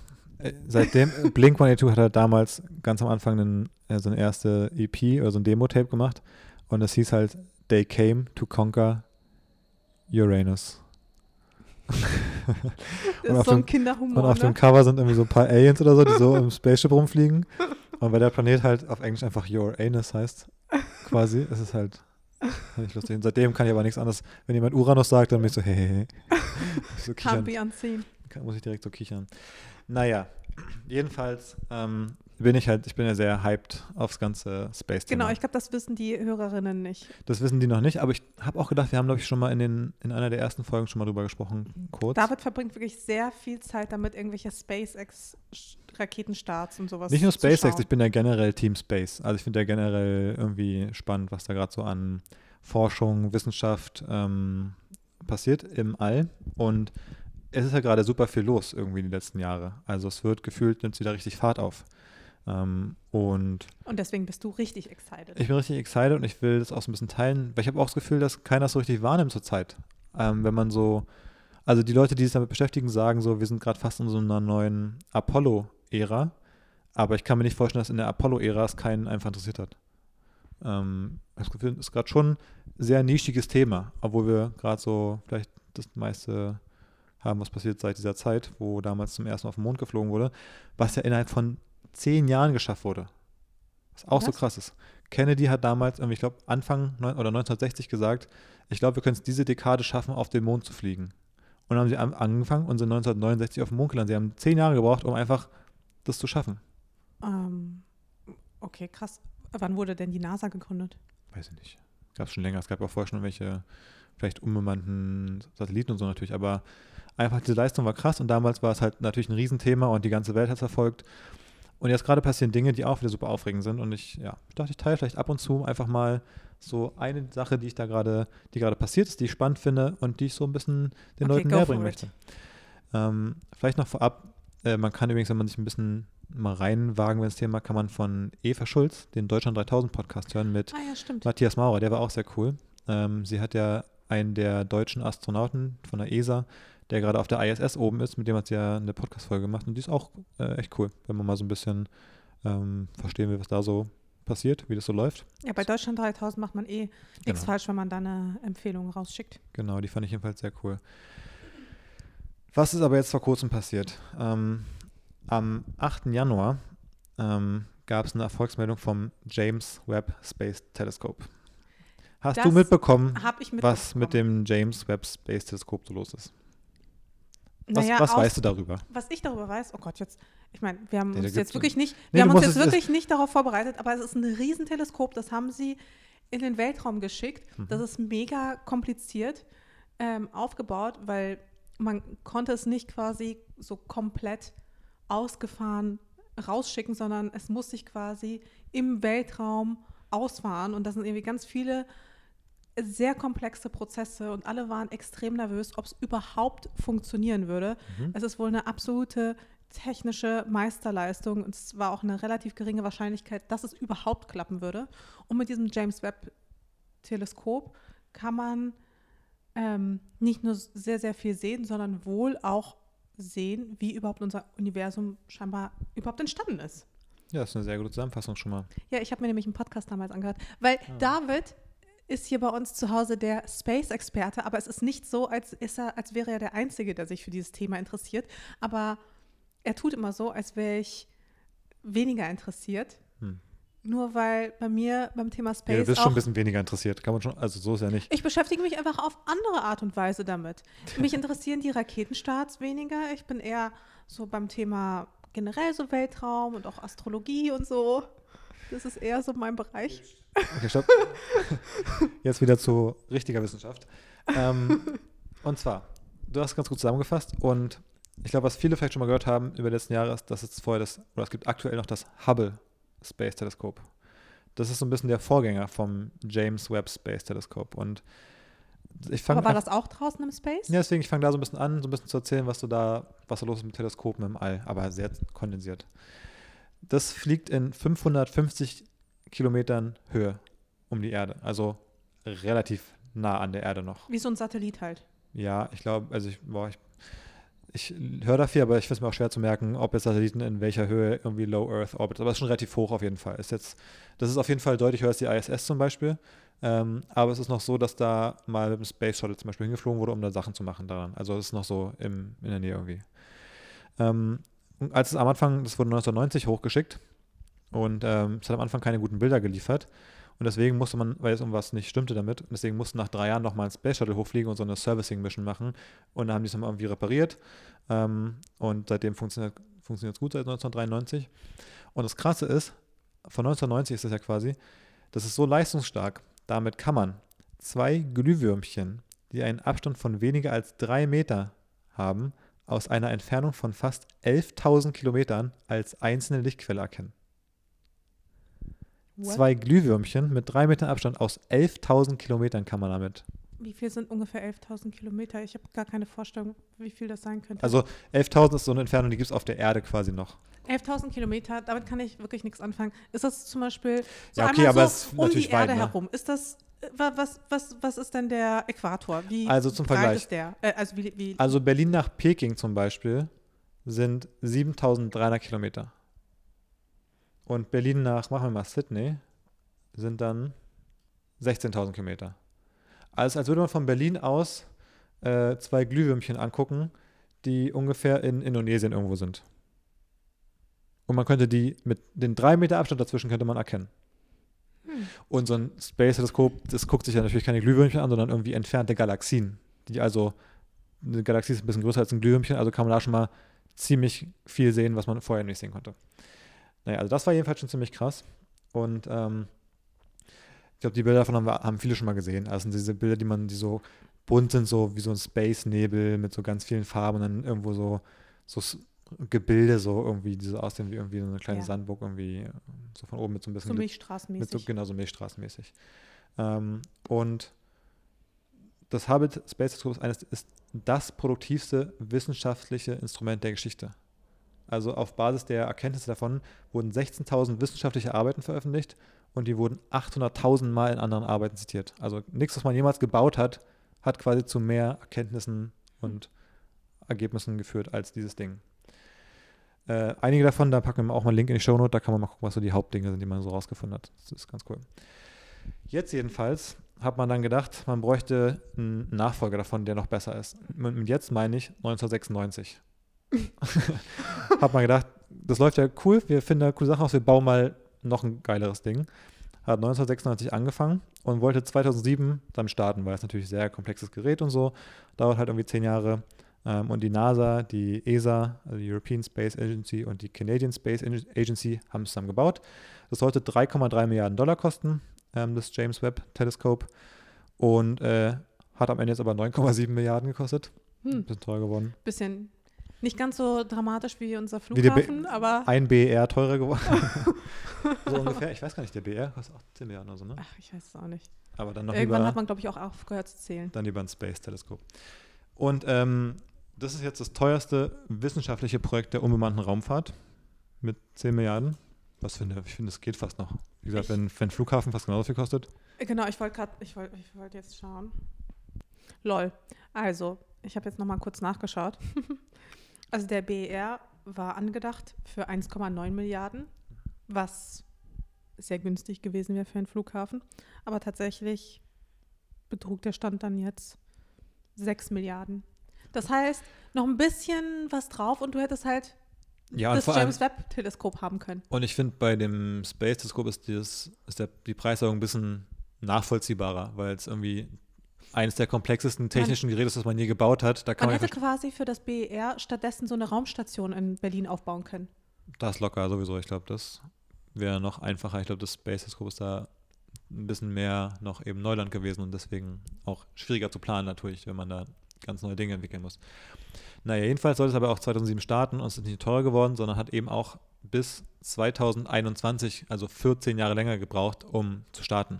Äh, seitdem, Blink 182 hat er damals ganz am Anfang einen, äh, so eine erste EP oder so ein Demo-Tape gemacht und das hieß halt They Came to Conquer Uranus. das ist so ein Kinderhumor. Und auf ne? dem Cover sind irgendwie so ein paar [laughs] Aliens oder so, die so im Spaceship rumfliegen. Und weil der Planet halt auf Englisch einfach Your Anus heißt, quasi, ist es halt nicht lustig. Und seitdem kann ich aber nichts anderes. Wenn jemand Uranus sagt, dann bin ich so, hey, hey, hey. [laughs] So Can't be unseen. Muss ich direkt so kichern. Naja, jedenfalls ähm, bin ich halt, ich bin ja sehr hyped aufs ganze Space-Thema. Genau, ich glaube, das wissen die Hörerinnen nicht. Das wissen die noch nicht, aber ich habe auch gedacht, wir haben, glaube ich, schon mal in, den, in einer der ersten Folgen schon mal drüber gesprochen, kurz. David verbringt wirklich sehr viel Zeit damit, irgendwelche SpaceX-Raketenstarts und sowas Nicht nur SpaceX, ich bin ja generell Team Space. Also ich finde ja generell irgendwie spannend, was da gerade so an Forschung, Wissenschaft ähm, passiert im All. Und es ist ja gerade super viel los irgendwie die letzten Jahre. Also es wird gefühlt, nimmt es wieder richtig Fahrt auf. Ähm, und Und deswegen bist du richtig excited. ich bin richtig excited und ich will das auch so ein bisschen teilen, weil ich habe auch das Gefühl, dass keiner es so richtig wahrnimmt zurzeit. Ähm, wenn man so, also die Leute, die sich damit beschäftigen, sagen so, wir sind gerade fast in so einer neuen Apollo-Ära, aber ich kann mir nicht vorstellen, dass in der Apollo-Ära es keinen einfach interessiert hat. Ähm, ich habe das Gefühl, es ist gerade schon ein sehr nischiges Thema, obwohl wir gerade so vielleicht das meiste haben, was passiert seit dieser Zeit, wo damals zum ersten Mal auf den Mond geflogen wurde, was ja innerhalb von zehn Jahren geschafft wurde. Was auch so Was? krass ist. Kennedy hat damals, ich glaube, Anfang oder 1960 gesagt, ich glaube, wir können es diese Dekade schaffen, auf den Mond zu fliegen. Und dann haben sie an, angefangen und sind 1969 auf dem Mond gelandet. Sie haben zehn Jahre gebraucht, um einfach das zu schaffen. Ähm, okay, krass. Wann wurde denn die NASA gegründet? Weiß ich nicht. Gab es schon länger. Es gab auch vorher schon welche, vielleicht unbemannten Satelliten und so natürlich. Aber einfach diese Leistung war krass und damals war es halt natürlich ein Riesenthema und die ganze Welt hat es verfolgt. Und jetzt gerade passieren Dinge, die auch wieder super aufregend sind. Und ich, ja, ich dachte, ich teile vielleicht ab und zu einfach mal so eine Sache, die ich da gerade, die gerade passiert ist, die ich spannend finde und die ich so ein bisschen den Okay, Leuten näher bringen möchte. Ähm, vielleicht noch vorab, äh, man kann übrigens, wenn man sich ein bisschen mal reinwagen will ins Thema, kann man von Eva Schulz den Deutschland 3000 Podcast hören mit Ah ja. Matthias Maurer, der war auch sehr cool. Ähm, sie hat ja einen der deutschen Astronauten von der ESA, der gerade auf der ISS oben ist, mit dem hat sie ja eine Podcast-Folge gemacht und die ist auch äh, echt cool, wenn man mal so ein bisschen ähm, verstehen will, was da so passiert, wie das so läuft. Ja, bei Deutschland 3000 macht man eh nichts Genau. falsch, wenn man da eine Empfehlung rausschickt. Genau, die fand ich jedenfalls sehr cool. Was ist aber jetzt vor kurzem passiert? Ähm, am 8. Januar ähm, gab es eine Erfolgsmeldung vom James Webb Space Telescope. Hast du Das mitbekommen, Habe ich was mit mitbekommen. dem James Webb Space Teleskop so los ist? Was, Naja, was aus- weißt du darüber? Was ich darüber weiß, oh Gott, jetzt, ich meine, wir haben Nee, uns jetzt wirklich nicht, Nee, wir haben uns jetzt wirklich nicht darauf vorbereitet, aber es ist ein Riesenteleskop, das haben sie in den Weltraum geschickt. Mhm. Das ist mega kompliziert ähm, aufgebaut, weil man konnte es nicht quasi so komplett ausgefahren rausschicken, sondern es muss sich quasi im Weltraum ausfahren und das sind irgendwie ganz viele sehr komplexe Prozesse und alle waren extrem nervös, ob es überhaupt funktionieren würde. Mhm. Es ist wohl eine absolute technische Meisterleistung und es war auch eine relativ geringe Wahrscheinlichkeit, dass es überhaupt klappen würde. Und mit diesem James Webb Teleskop kann man ähm, nicht nur sehr, sehr viel sehen, sondern wohl auch sehen, wie überhaupt unser Universum scheinbar überhaupt entstanden ist. Ja, das ist eine sehr gute Zusammenfassung schon mal. Ja, ich habe mir nämlich einen Podcast damals angehört, weil David ist hier bei uns zu Hause der Space-Experte, aber es ist nicht so, als, ist er, als wäre er der Einzige, der sich für dieses Thema interessiert. Aber er tut immer so, als wäre ich weniger interessiert. Hm. Nur weil bei mir beim Thema Ja, Space du bist schon ein bisschen weniger interessiert. Kann man schon, also so ist ja nicht. ich beschäftige mich einfach auf andere Art und Weise damit. Mich interessieren die Raketenstarts weniger. Ich bin eher so beim Thema generell so Weltraum und auch Astrologie und so. Das ist eher so mein Bereich. Okay, stopp. [laughs] Jetzt wieder zu richtiger Wissenschaft. Ähm, und zwar, du hast ganz gut zusammengefasst und ich glaube, was viele vielleicht schon mal gehört haben über die letzten Jahre, ist, dass es vorher das, oder es gibt aktuell noch das Hubble Space Teleskop. Das ist so ein bisschen der Vorgänger vom James Webb Space Teleskop. Und ich fange Aber war das auch draußen im Space? Ja, deswegen, ich fange da so ein bisschen an, so ein bisschen zu erzählen, was du da, was da los ist mit Teleskopen im All, aber sehr kondensiert. Das fliegt in 550 Kilometern Höhe um die Erde, also relativ nah an der Erde noch. Wie so ein Satellit halt. Ja, ich glaube, also ich, boah, ich ich höre da viel, aber ich finde es mir auch schwer zu merken, ob jetzt Satelliten in welcher Höhe irgendwie Low Earth Orbit, aber es ist schon relativ hoch auf jeden Fall. Ist jetzt, das ist auf jeden Fall deutlich höher als die ISS zum Beispiel. Ähm, aber es ist noch so, dass da mal mit dem Space Shuttle zum Beispiel hingeflogen wurde, um da Sachen zu machen daran. Also es ist noch so im, in der Nähe irgendwie. Ähm, als es am Anfang, das wurde 1990 hochgeschickt und ähm, es hat am Anfang keine guten Bilder geliefert. Und deswegen musste man, weil es irgendwas nicht stimmte damit, deswegen mussten nach drei Jahren nochmal ein Space Shuttle hochfliegen und so eine Servicing-Mission machen. Und dann haben die es nochmal irgendwie repariert. Ähm, und seitdem funktioniert es gut seit 1993. Und das Krasse ist, von 1990 ist das ja quasi, das ist so leistungsstark. Damit kann man zwei Glühwürmchen, die einen Abstand von weniger als drei Meter haben, aus einer Entfernung von fast 11.000 Kilometern als einzelne Lichtquelle erkennen. What? Zwei Glühwürmchen mit drei Metern Abstand aus 11.000 Kilometern kann man damit. Wie viel sind ungefähr 11.000 Kilometer? Ich habe gar keine Vorstellung, wie viel das sein könnte. Also 11.000 ist so eine Entfernung, die gibt es auf der Erde quasi noch. 11.000 Kilometer, damit kann ich wirklich nichts anfangen. Ist das zum Beispiel so ja, okay, aber so um die Erde weit, ne? herum? Ist das was, was, was ist denn der Äquator? Wie also zum Vergleich. Ist der? Äh, also, wie, wie also Berlin nach Peking zum Beispiel sind 7300 Kilometer. Und Berlin nach, machen wir mal Sydney, sind dann 16.000 Kilometer. Also als würde man von Berlin aus äh, zwei Glühwürmchen angucken, die ungefähr in Indonesien irgendwo sind. Und man könnte die mit den drei Meter Abstand dazwischen könnte man erkennen. Hm. Und so ein Space-Teleskop, das guckt sich ja natürlich keine Glühwürmchen an, sondern irgendwie entfernte Galaxien. Die also, eine Galaxie ist ein bisschen größer als ein Glühwürmchen, also kann man da schon mal ziemlich viel sehen, was man vorher nicht sehen konnte. Naja, also das war jedenfalls schon ziemlich krass. Und ähm, ich glaube, die Bilder davon haben, wir, haben viele schon mal gesehen. Also diese Bilder, die man, die so bunt sind, so wie so ein Space-Nebel mit so ganz vielen Farben und dann irgendwo so, so Gebilde, so irgendwie, die so aussehen wie irgendwie so eine kleine ja. Sandburg, irgendwie so von oben mit so ein bisschen. So Milchstraßenmäßig. so, genau, so Milchstraßenmäßig. Ähm, und das Hubble Space Telescope ist, ist das produktivste wissenschaftliche Instrument der Geschichte. Also auf Basis der Erkenntnisse davon wurden 16.000 wissenschaftliche Arbeiten veröffentlicht und die wurden 800.000 Mal in anderen Arbeiten zitiert. Also nichts, was man jemals gebaut hat, hat quasi zu mehr Erkenntnissen und Ergebnissen geführt als dieses Ding. Äh, einige davon, da packen wir auch mal einen Link in die Show Note, da kann man mal gucken, was so die Hauptdinge sind, die man so rausgefunden hat. Das ist ganz cool. Jetzt jedenfalls hat man dann gedacht, man bräuchte einen Nachfolger davon, der noch besser ist. Und jetzt meine ich 1996. [laughs] hat man gedacht, das läuft ja cool, wir finden da coole Sachen aus, wir bauen mal noch ein geileres Ding. Hat 1996 angefangen und wollte 2007 dann starten, weil es natürlich ein sehr komplexes Gerät und so. Dauert halt irgendwie zehn Jahre. Ähm, und die NASA, die ESA, also die European Space Agency und die Canadian Space Agency haben es zusammen gebaut. Das sollte 3,3 Milliarden Dollar kosten, ähm, das James Webb Teleskop. Und äh, hat am Ende jetzt aber 9,7 Milliarden gekostet. Hm. Bisschen teuer geworden. Bisschen nicht ganz so dramatisch wie unser Flughafen, wie aber. Ein BR teurer geworden. [laughs] so ungefähr. Ich weiß gar nicht, der BR kostet auch 10 Milliarden oder so, ne? Ach, ich weiß es auch nicht. Aber dann noch Irgendwann lieber, hat man, glaube ich, auch aufgehört zu zählen. Dann lieber ein Space-Teleskop. Und ähm, das ist jetzt das teuerste wissenschaftliche Projekt der unbemannten Raumfahrt mit 10 Milliarden. Was finde ich finde, das geht fast noch. Wie gesagt, wenn, wenn Flughafen fast genauso viel kostet. Genau, ich wollte gerade, ich wollte ich wollt jetzt schauen. Lol. Also, ich habe jetzt nochmal kurz nachgeschaut. [laughs] Also der BER war angedacht für 1,9 Milliarden, was sehr günstig gewesen wäre für einen Flughafen. Aber tatsächlich betrug der Stand dann jetzt 6 Milliarden. Das heißt, noch ein bisschen was drauf und du hättest halt ja, das James Webb-Teleskop haben können. Und ich finde, bei dem Space-Teleskop ist, ist der, die Preiserhöhung ein bisschen nachvollziehbarer, weil es irgendwie eines der komplexesten technischen man, Geräte, das man je gebaut hat. Da kann man, man hätte quasi für das BER stattdessen so eine Raumstation in Berlin aufbauen können. Das locker sowieso. Ich glaube, das wäre noch einfacher. Ich glaube, das Space Telescope ist da ein bisschen mehr noch eben Neuland gewesen und deswegen auch schwieriger zu planen natürlich, wenn man da ganz neue Dinge entwickeln muss. Naja, jedenfalls sollte es aber auch 2007 starten und es ist nicht teurer geworden, sondern hat eben auch bis 2021, also 14 Jahre länger gebraucht, um zu starten.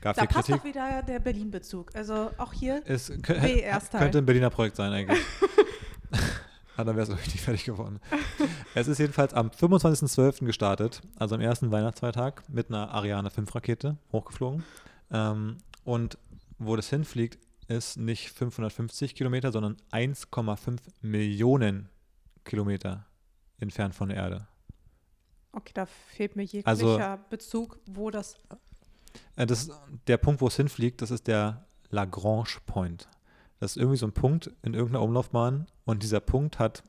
Gab da passt Kritik. doch wieder der Berlin-Bezug. Also auch hier es könnte ein Berliner Projekt sein eigentlich. [laughs] [laughs] ah, dann wäre es richtig fertig geworden. es ist jedenfalls am 25.12. gestartet, also am ersten Weihnachtsfeiertag, mit einer Ariane 5 Rakete hochgeflogen. Ähm, und wo das hinfliegt, ist nicht 550 Kilometer, sondern 1,5 Millionen Kilometer entfernt von der Erde. Okay, da fehlt mir jeglicher Also- Bezug, wo das. Äh, Das der Punkt, wo es hinfliegt, das ist der Lagrange Point. Das ist irgendwie so ein Punkt in irgendeiner Umlaufbahn und dieser Punkt hat,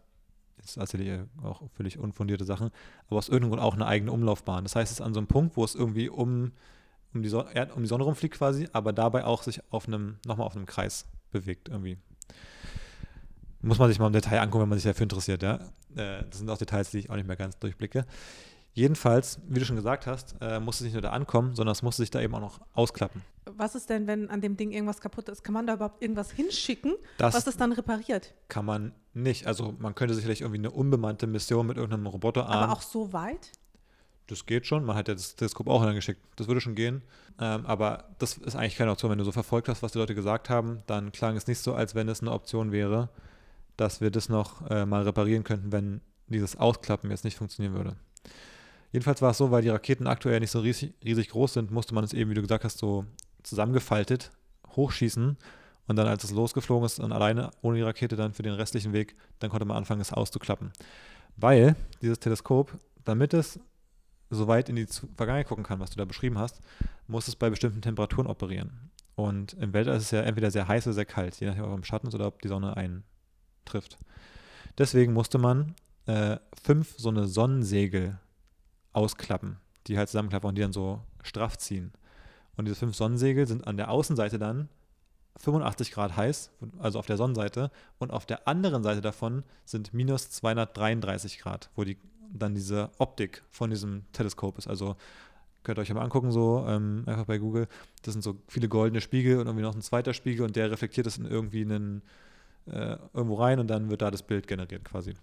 jetzt erzähle ich auch völlig unfundierte Sachen, aber aus irgendeinem Grund auch eine eigene Umlaufbahn. Das heißt, es ist an so einem Punkt, wo es irgendwie um, um, die, Sonne, Erd- um die Sonne rumfliegt quasi, aber dabei auch sich auf einem, nochmal auf einem Kreis bewegt irgendwie. Muss man sich mal im Detail angucken, wenn man sich dafür interessiert, ja. Äh, Das sind auch Details, die ich auch nicht mehr ganz durchblicke. Jedenfalls, wie du schon gesagt hast, äh, musste es nicht nur da ankommen, sondern es musste sich da eben auch noch ausklappen. Was ist denn, wenn an dem Ding irgendwas kaputt ist? Kann man da überhaupt irgendwas hinschicken, Das was es dann repariert? kann man nicht. Also man könnte sicherlich irgendwie eine unbemannte Mission mit irgendeinem Roboterarm. Aber auch so weit? Das geht schon. Man hat ja das Teleskop auch hingeschickt. Das würde schon gehen. Ähm, aber das ist eigentlich keine Option. Wenn du so verfolgt hast, was die Leute gesagt haben, dann klang es nicht so, als wenn es eine Option wäre, dass wir das noch äh, mal reparieren könnten, wenn dieses Ausklappen jetzt nicht funktionieren würde. Jedenfalls war es so, weil die Raketen aktuell nicht so riesig, riesig groß sind, musste man es eben, wie du gesagt hast, so zusammengefaltet hochschießen. Und dann, als es losgeflogen ist und alleine ohne die Rakete dann für den restlichen Weg, dann konnte man anfangen, es auszuklappen. Weil dieses Teleskop, damit es so weit in die Vergangenheit gucken kann, was du da beschrieben hast, muss es bei bestimmten Temperaturen operieren. Und im Weltall ist es ja entweder sehr heiß oder sehr kalt, je nachdem, ob im Schatten ist oder ob die Sonne einen trifft. Deswegen musste man äh, fünf so eine Sonnensegel ausklappen, die halt zusammenklappen und die dann so straff ziehen. Und diese fünf Sonnensegel sind an der Außenseite dann 85 Grad heiß, also auf der Sonnenseite, und auf der anderen Seite davon sind minus 233 Grad, wo die dann diese Optik von diesem Teleskop ist. Also könnt ihr euch mal angucken, so ähm, einfach bei Google. Das sind so viele goldene Spiegel und irgendwie noch ein zweiter Spiegel und der reflektiert das in irgendwie einen, äh, irgendwo rein und dann wird da das Bild generiert quasi.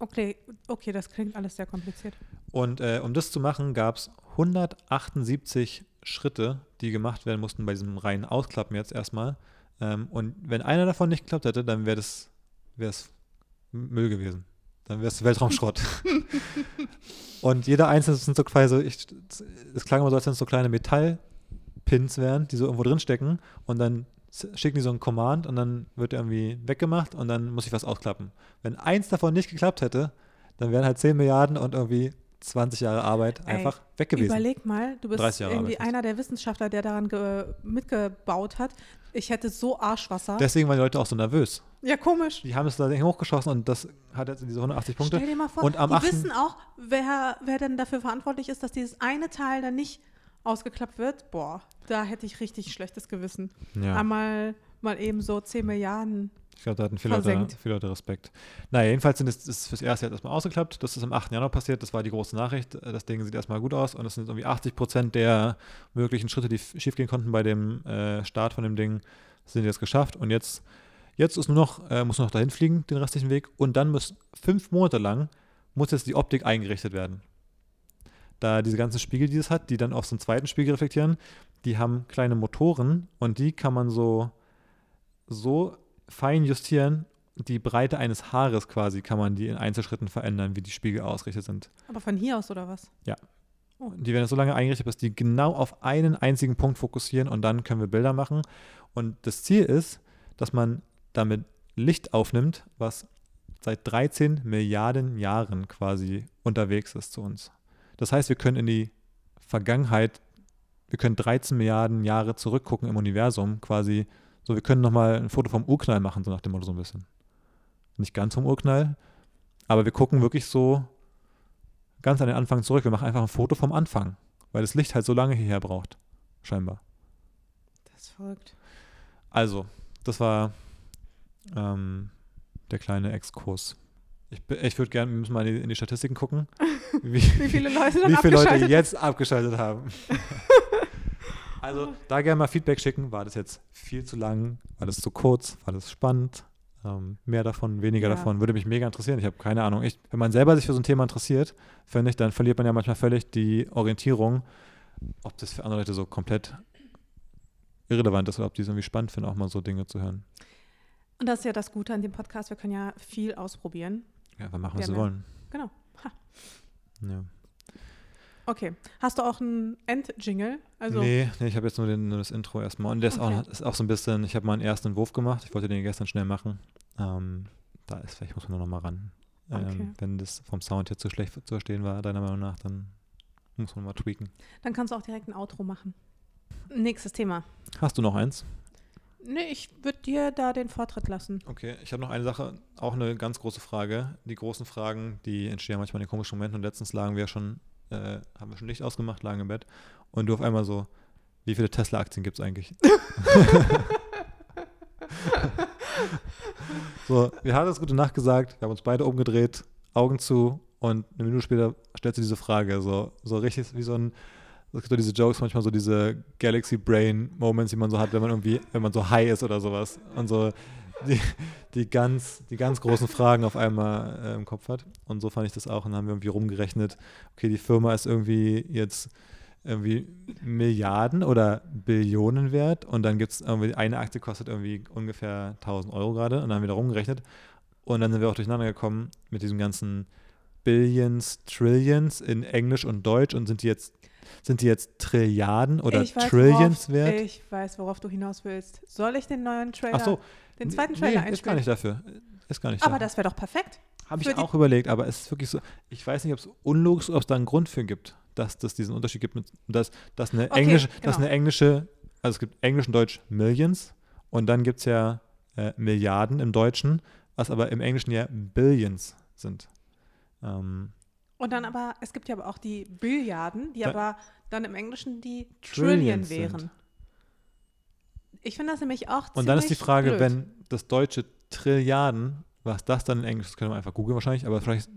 Okay, okay, das klingt alles sehr kompliziert. Und äh, um das zu machen, gab es 178 Schritte, die gemacht werden mussten bei diesem reinen Ausklappen jetzt erstmal. Ähm, und wenn einer davon nicht geklappt hätte, dann wäre das wär's Müll gewesen. Dann wäre es Weltraumschrott. [laughs] und jeder einzelne sind so quasi, so, ich, es klang immer so, als wenn es so kleine Metallpins wären, die so irgendwo drin stecken. Und dann schicken die so einen Command und dann wird irgendwie weggemacht und dann muss ich was ausklappen. Wenn eins davon nicht geklappt hätte, dann wären halt 10 Milliarden und irgendwie 20 Jahre Arbeit Ey, einfach weg gewesen. Überleg mal, du bist 30 Jahre irgendwie Arbeit einer der Wissenschaftler, der daran ge mitgebaut hat. Ich hätte so Arschwasser. Deswegen waren die Leute auch so nervös. Ja, komisch. Die haben es da hochgeschossen und das hat jetzt diese 180 Punkte. Stell dir mal vor, Und am die 8. wissen auch, wer, wer denn dafür verantwortlich ist, dass dieses eine Teil dann nicht ausgeklappt wird. Boah, da hätte ich richtig schlechtes Gewissen. Ja, Einmal mal eben so 10 Milliarden. ich glaube, da hatten viele Leute, viele Leute Respekt. Naja, jedenfalls sind es, ist fürs erste jetzt erstmal ausgeklappt. Das ist am 8. Januar passiert. Das war die große Nachricht. Das Ding sieht erstmal gut aus und es sind irgendwie 80 Prozent der möglichen Schritte, die schiefgehen konnten bei dem äh, Start von dem Ding, sind jetzt geschafft. Und jetzt, jetzt ist nur noch, äh, muss nur noch dahin fliegen, den restlichen Weg. Und dann muss fünf Monate lang muss jetzt die Optik eingerichtet werden. Da diese ganzen Spiegel, die es hat, die dann auf so einen zweiten Spiegel reflektieren, die haben kleine Motoren und die kann man so, so fein justieren. Die Breite eines Haares quasi kann man die in Einzelschritten verändern, wie die Spiegel ausgerichtet sind. Aber von hier aus oder was? Die werden so lange eingerichtet, bis die genau auf einen einzigen Punkt fokussieren und dann können wir Bilder machen. Und das Ziel ist, dass man damit Licht aufnimmt, was seit 13 Milliarden Jahren quasi unterwegs ist zu uns. Das heißt, wir können in die Vergangenheit, wir können 13 Milliarden Jahre zurückgucken im Universum quasi. So, wir können nochmal ein Foto vom Urknall machen, so nach dem Motto so ein bisschen. Nicht ganz vom Urknall, aber wir gucken wirklich so ganz an den Anfang zurück. Wir machen einfach ein Foto vom Anfang, weil das Licht halt so lange hierher braucht. Scheinbar. Das verrückt. Also, das war ähm, der kleine Exkurs. Ich, ich würde gerne, wir müssen mal in die, in die Statistiken gucken, [laughs] wie, Wie viele Leute wie viele Leute jetzt abgeschaltet haben. [laughs] also, da gerne mal Feedback schicken. War das jetzt viel zu lang? War das zu kurz? War das spannend? Ähm, mehr davon, weniger Ja. davon. Würde mich mega interessieren. Ich habe keine Ahnung. Ich, wenn man selber sich für so ein Thema interessiert, finde ich, dann verliert man ja manchmal völlig die Orientierung, ob das für andere Leute so komplett irrelevant ist oder ob die es irgendwie spannend finden, auch mal so Dinge zu hören. Und das ist ja das Gute an dem Podcast. Wir können ja viel ausprobieren. Ja, wir machen, was wir ja- wollen. Genau. Ha. Ja. Okay. Hast du auch einen End-Jingle? Also nee, nee, ich habe jetzt nur, den, das Intro erstmal. Und der ist, Okay. auch, ist auch so ein bisschen, ich habe mal einen ersten Entwurf gemacht. Ich wollte den gestern schnell machen. Ähm, da ist, vielleicht muss man noch mal ran. Ähm, Okay. Wenn das vom Sound jetzt zu schlecht zu verstehen war, deiner Meinung nach, dann muss man mal tweaken. dann kannst du auch direkt ein Outro machen. Nächstes Thema. Hast du noch eins? Nee, ich würde dir da den Vortritt lassen. Okay, ich habe noch eine Sache, auch eine ganz große Frage. Die großen Fragen, die entstehen manchmal in den komischen Momenten. Und letztens lagen wir schon, äh, haben wir schon Licht ausgemacht, lagen im Bett. Und du auf einmal so, wie viele Tesla-Aktien gibt es eigentlich? [laughs] so, wir haben das gute Nacht gesagt, wir haben uns beide umgedreht, Augen zu und eine Minute später stellt sie diese Frage. So, so richtig wie so ein, es gibt so diese Jokes, manchmal so diese Galaxy Brain Moments, die man so hat, wenn man irgendwie, wenn man so high ist oder sowas. Und so die, die, ganz, die ganz großen Fragen auf einmal äh, im Kopf hat. Und so fand ich das auch. Und dann haben wir irgendwie rumgerechnet, okay, die Firma ist irgendwie jetzt irgendwie Milliarden oder Billionen wert und dann gibt es irgendwie, eine Aktie kostet irgendwie ungefähr 1000 Euro gerade und dann haben wir da rumgerechnet und dann sind wir auch durcheinander gekommen mit diesen ganzen Billions, Trillions in Englisch und Deutsch und sind die jetzt, sind die jetzt Trilliarden oder ich weiß, Trillions worauf, wert? Ich weiß, worauf du hinaus willst. Soll ich den neuen Trailer, Ach so, den zweiten nee, Trailer ist gar einspielen? nicht dafür. Ist gar nicht Aber dafür. das wäre doch perfekt. Habe ich auch überlegt, aber es ist wirklich so, ich weiß nicht, ob es unlogisch ob es da einen Grund für gibt, dass es diesen Unterschied gibt, mit, dass, dass, eine Okay, englische, dass genau. eine englische, also es gibt Englisch und Deutsch Millions und dann gibt es ja äh, Milliarden im Deutschen, was aber im Englischen ja Billions sind. Ähm, Und dann aber, es gibt ja aber auch die Billiarden, die Da- aber dann im Englischen die Trillion wären. sind. Ich finde das nämlich auch und dann ist die ziemlich Frage, blöd. wenn das deutsche Trilliarden, was das dann in Englisch ist, können wir einfach googeln wahrscheinlich, aber vielleicht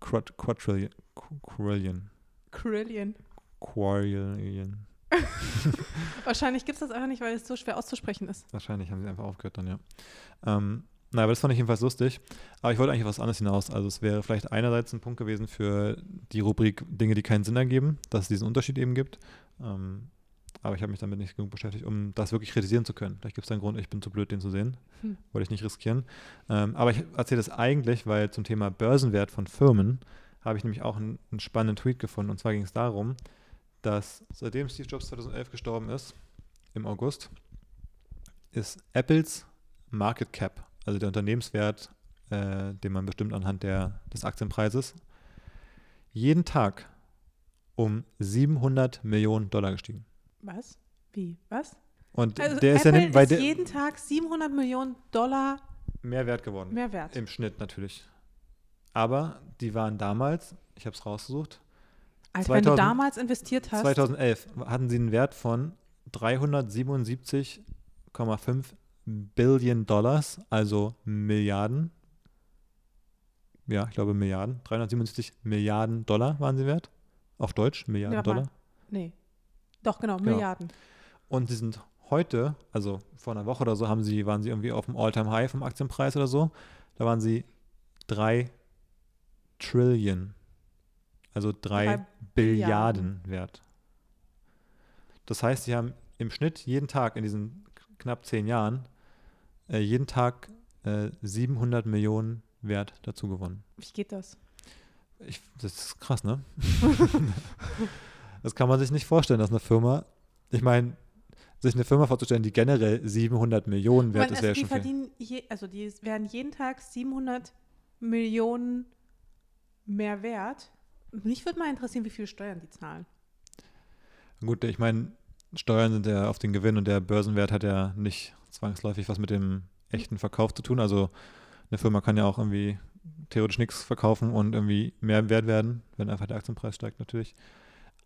Quad, Quadrillion, Quadrillion, Trillion. Quadrillion. [laughs] Wahrscheinlich gibt es das einfach nicht, weil es so schwer auszusprechen ist. Wahrscheinlich haben sie einfach aufgehört dann, ja. Ähm, naja, aber das fand ich jedenfalls lustig. Aber ich wollte eigentlich auf was anderes hinaus. Also es wäre vielleicht einerseits ein Punkt gewesen für die Rubrik Dinge, die keinen Sinn ergeben, dass es diesen Unterschied eben gibt. Ähm, aber ich habe mich damit nicht genug beschäftigt, um das wirklich kritisieren zu können. Vielleicht gibt es einen Grund, ich bin zu blöd, den zu sehen. Hm. Wollte ich nicht riskieren. Ähm, aber ich erzähle das eigentlich, weil zum Thema Börsenwert von Firmen habe ich nämlich auch einen, einen spannenden Tweet gefunden. Und zwar ging es darum, dass seitdem Steve Jobs 2011 gestorben ist, im August, ist Apples Market Cap, also der Unternehmenswert, äh, den man bestimmt anhand der, des Aktienpreises, jeden Tag um 700 Millionen Dollar gestiegen. Was? Wie? Was? Und Also der ist Apple ja nicht, weil ist jeden Tag 700 Millionen Dollar mehr wert geworden. mehr wert. Im Schnitt natürlich. Aber die waren damals, ich habe es rausgesucht, Als wenn du 2000 damals investiert hast. 2011 hatten sie einen Wert von 377,5 Billion Dollars, also Milliarden. Ja, ich glaube Milliarden. 377 Milliarden Dollar waren sie wert. Auf Deutsch, Milliarden mal. Dollar. Nee. Doch, genau, Genau. Milliarden. Und sie sind heute, also vor einer Woche oder so, haben sie, waren sie irgendwie auf dem All-Time-High vom Aktienpreis oder so. Da waren sie 3 Trillion. Also 3 Drei Billiarden wert. Das heißt, sie haben im Schnitt jeden Tag in diesen knapp 10 Jahren äh, jeden Tag äh, 700 Millionen Wert dazu gewonnen. Wie geht das? Ich, das ist krass, ne? [laughs] das kann man sich nicht vorstellen, dass eine Firma, ich meine, sich eine Firma vorzustellen, die generell 700 Millionen wert Weil, ist, wäre also, die schon verdienen, je, also die werden jeden Tag 700 Millionen mehr wert. Mich würde mal interessieren, wie viel Steuern die zahlen. Gut, ich meine, Steuern sind ja auf den Gewinn und der Börsenwert hat ja nicht zwangsläufig was mit dem echten Verkauf zu tun. Also eine Firma kann ja auch irgendwie theoretisch nichts verkaufen und irgendwie mehr wert werden, wenn einfach der Aktienpreis steigt natürlich.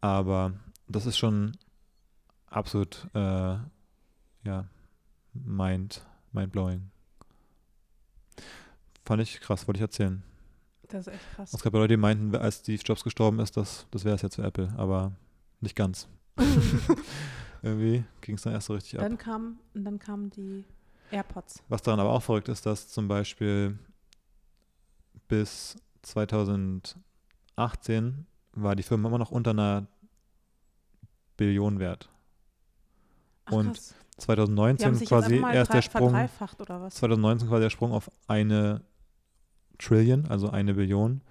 Aber das ist schon absolut, äh, ja, mind, mind-blowing. Fand ich krass, wollte ich erzählen. Das ist echt krass. Es gab ja Leute, die meinten, als Steve Jobs gestorben ist, das, das wäre es jetzt für Apple, aber nicht ganz. [laughs] Irgendwie ging es dann erst so richtig ab. dann kam, und dann kamen die AirPods. Was daran aber auch verrückt ist, dass zum Beispiel bis 2018 war die Firma immer noch unter einer Billion wert. Ach, Und krass. Die 2019 haben sich quasi erst der Sprung, verdreifacht oder was? 2019 quasi der Sprung auf eine Trillion, also eine Billion.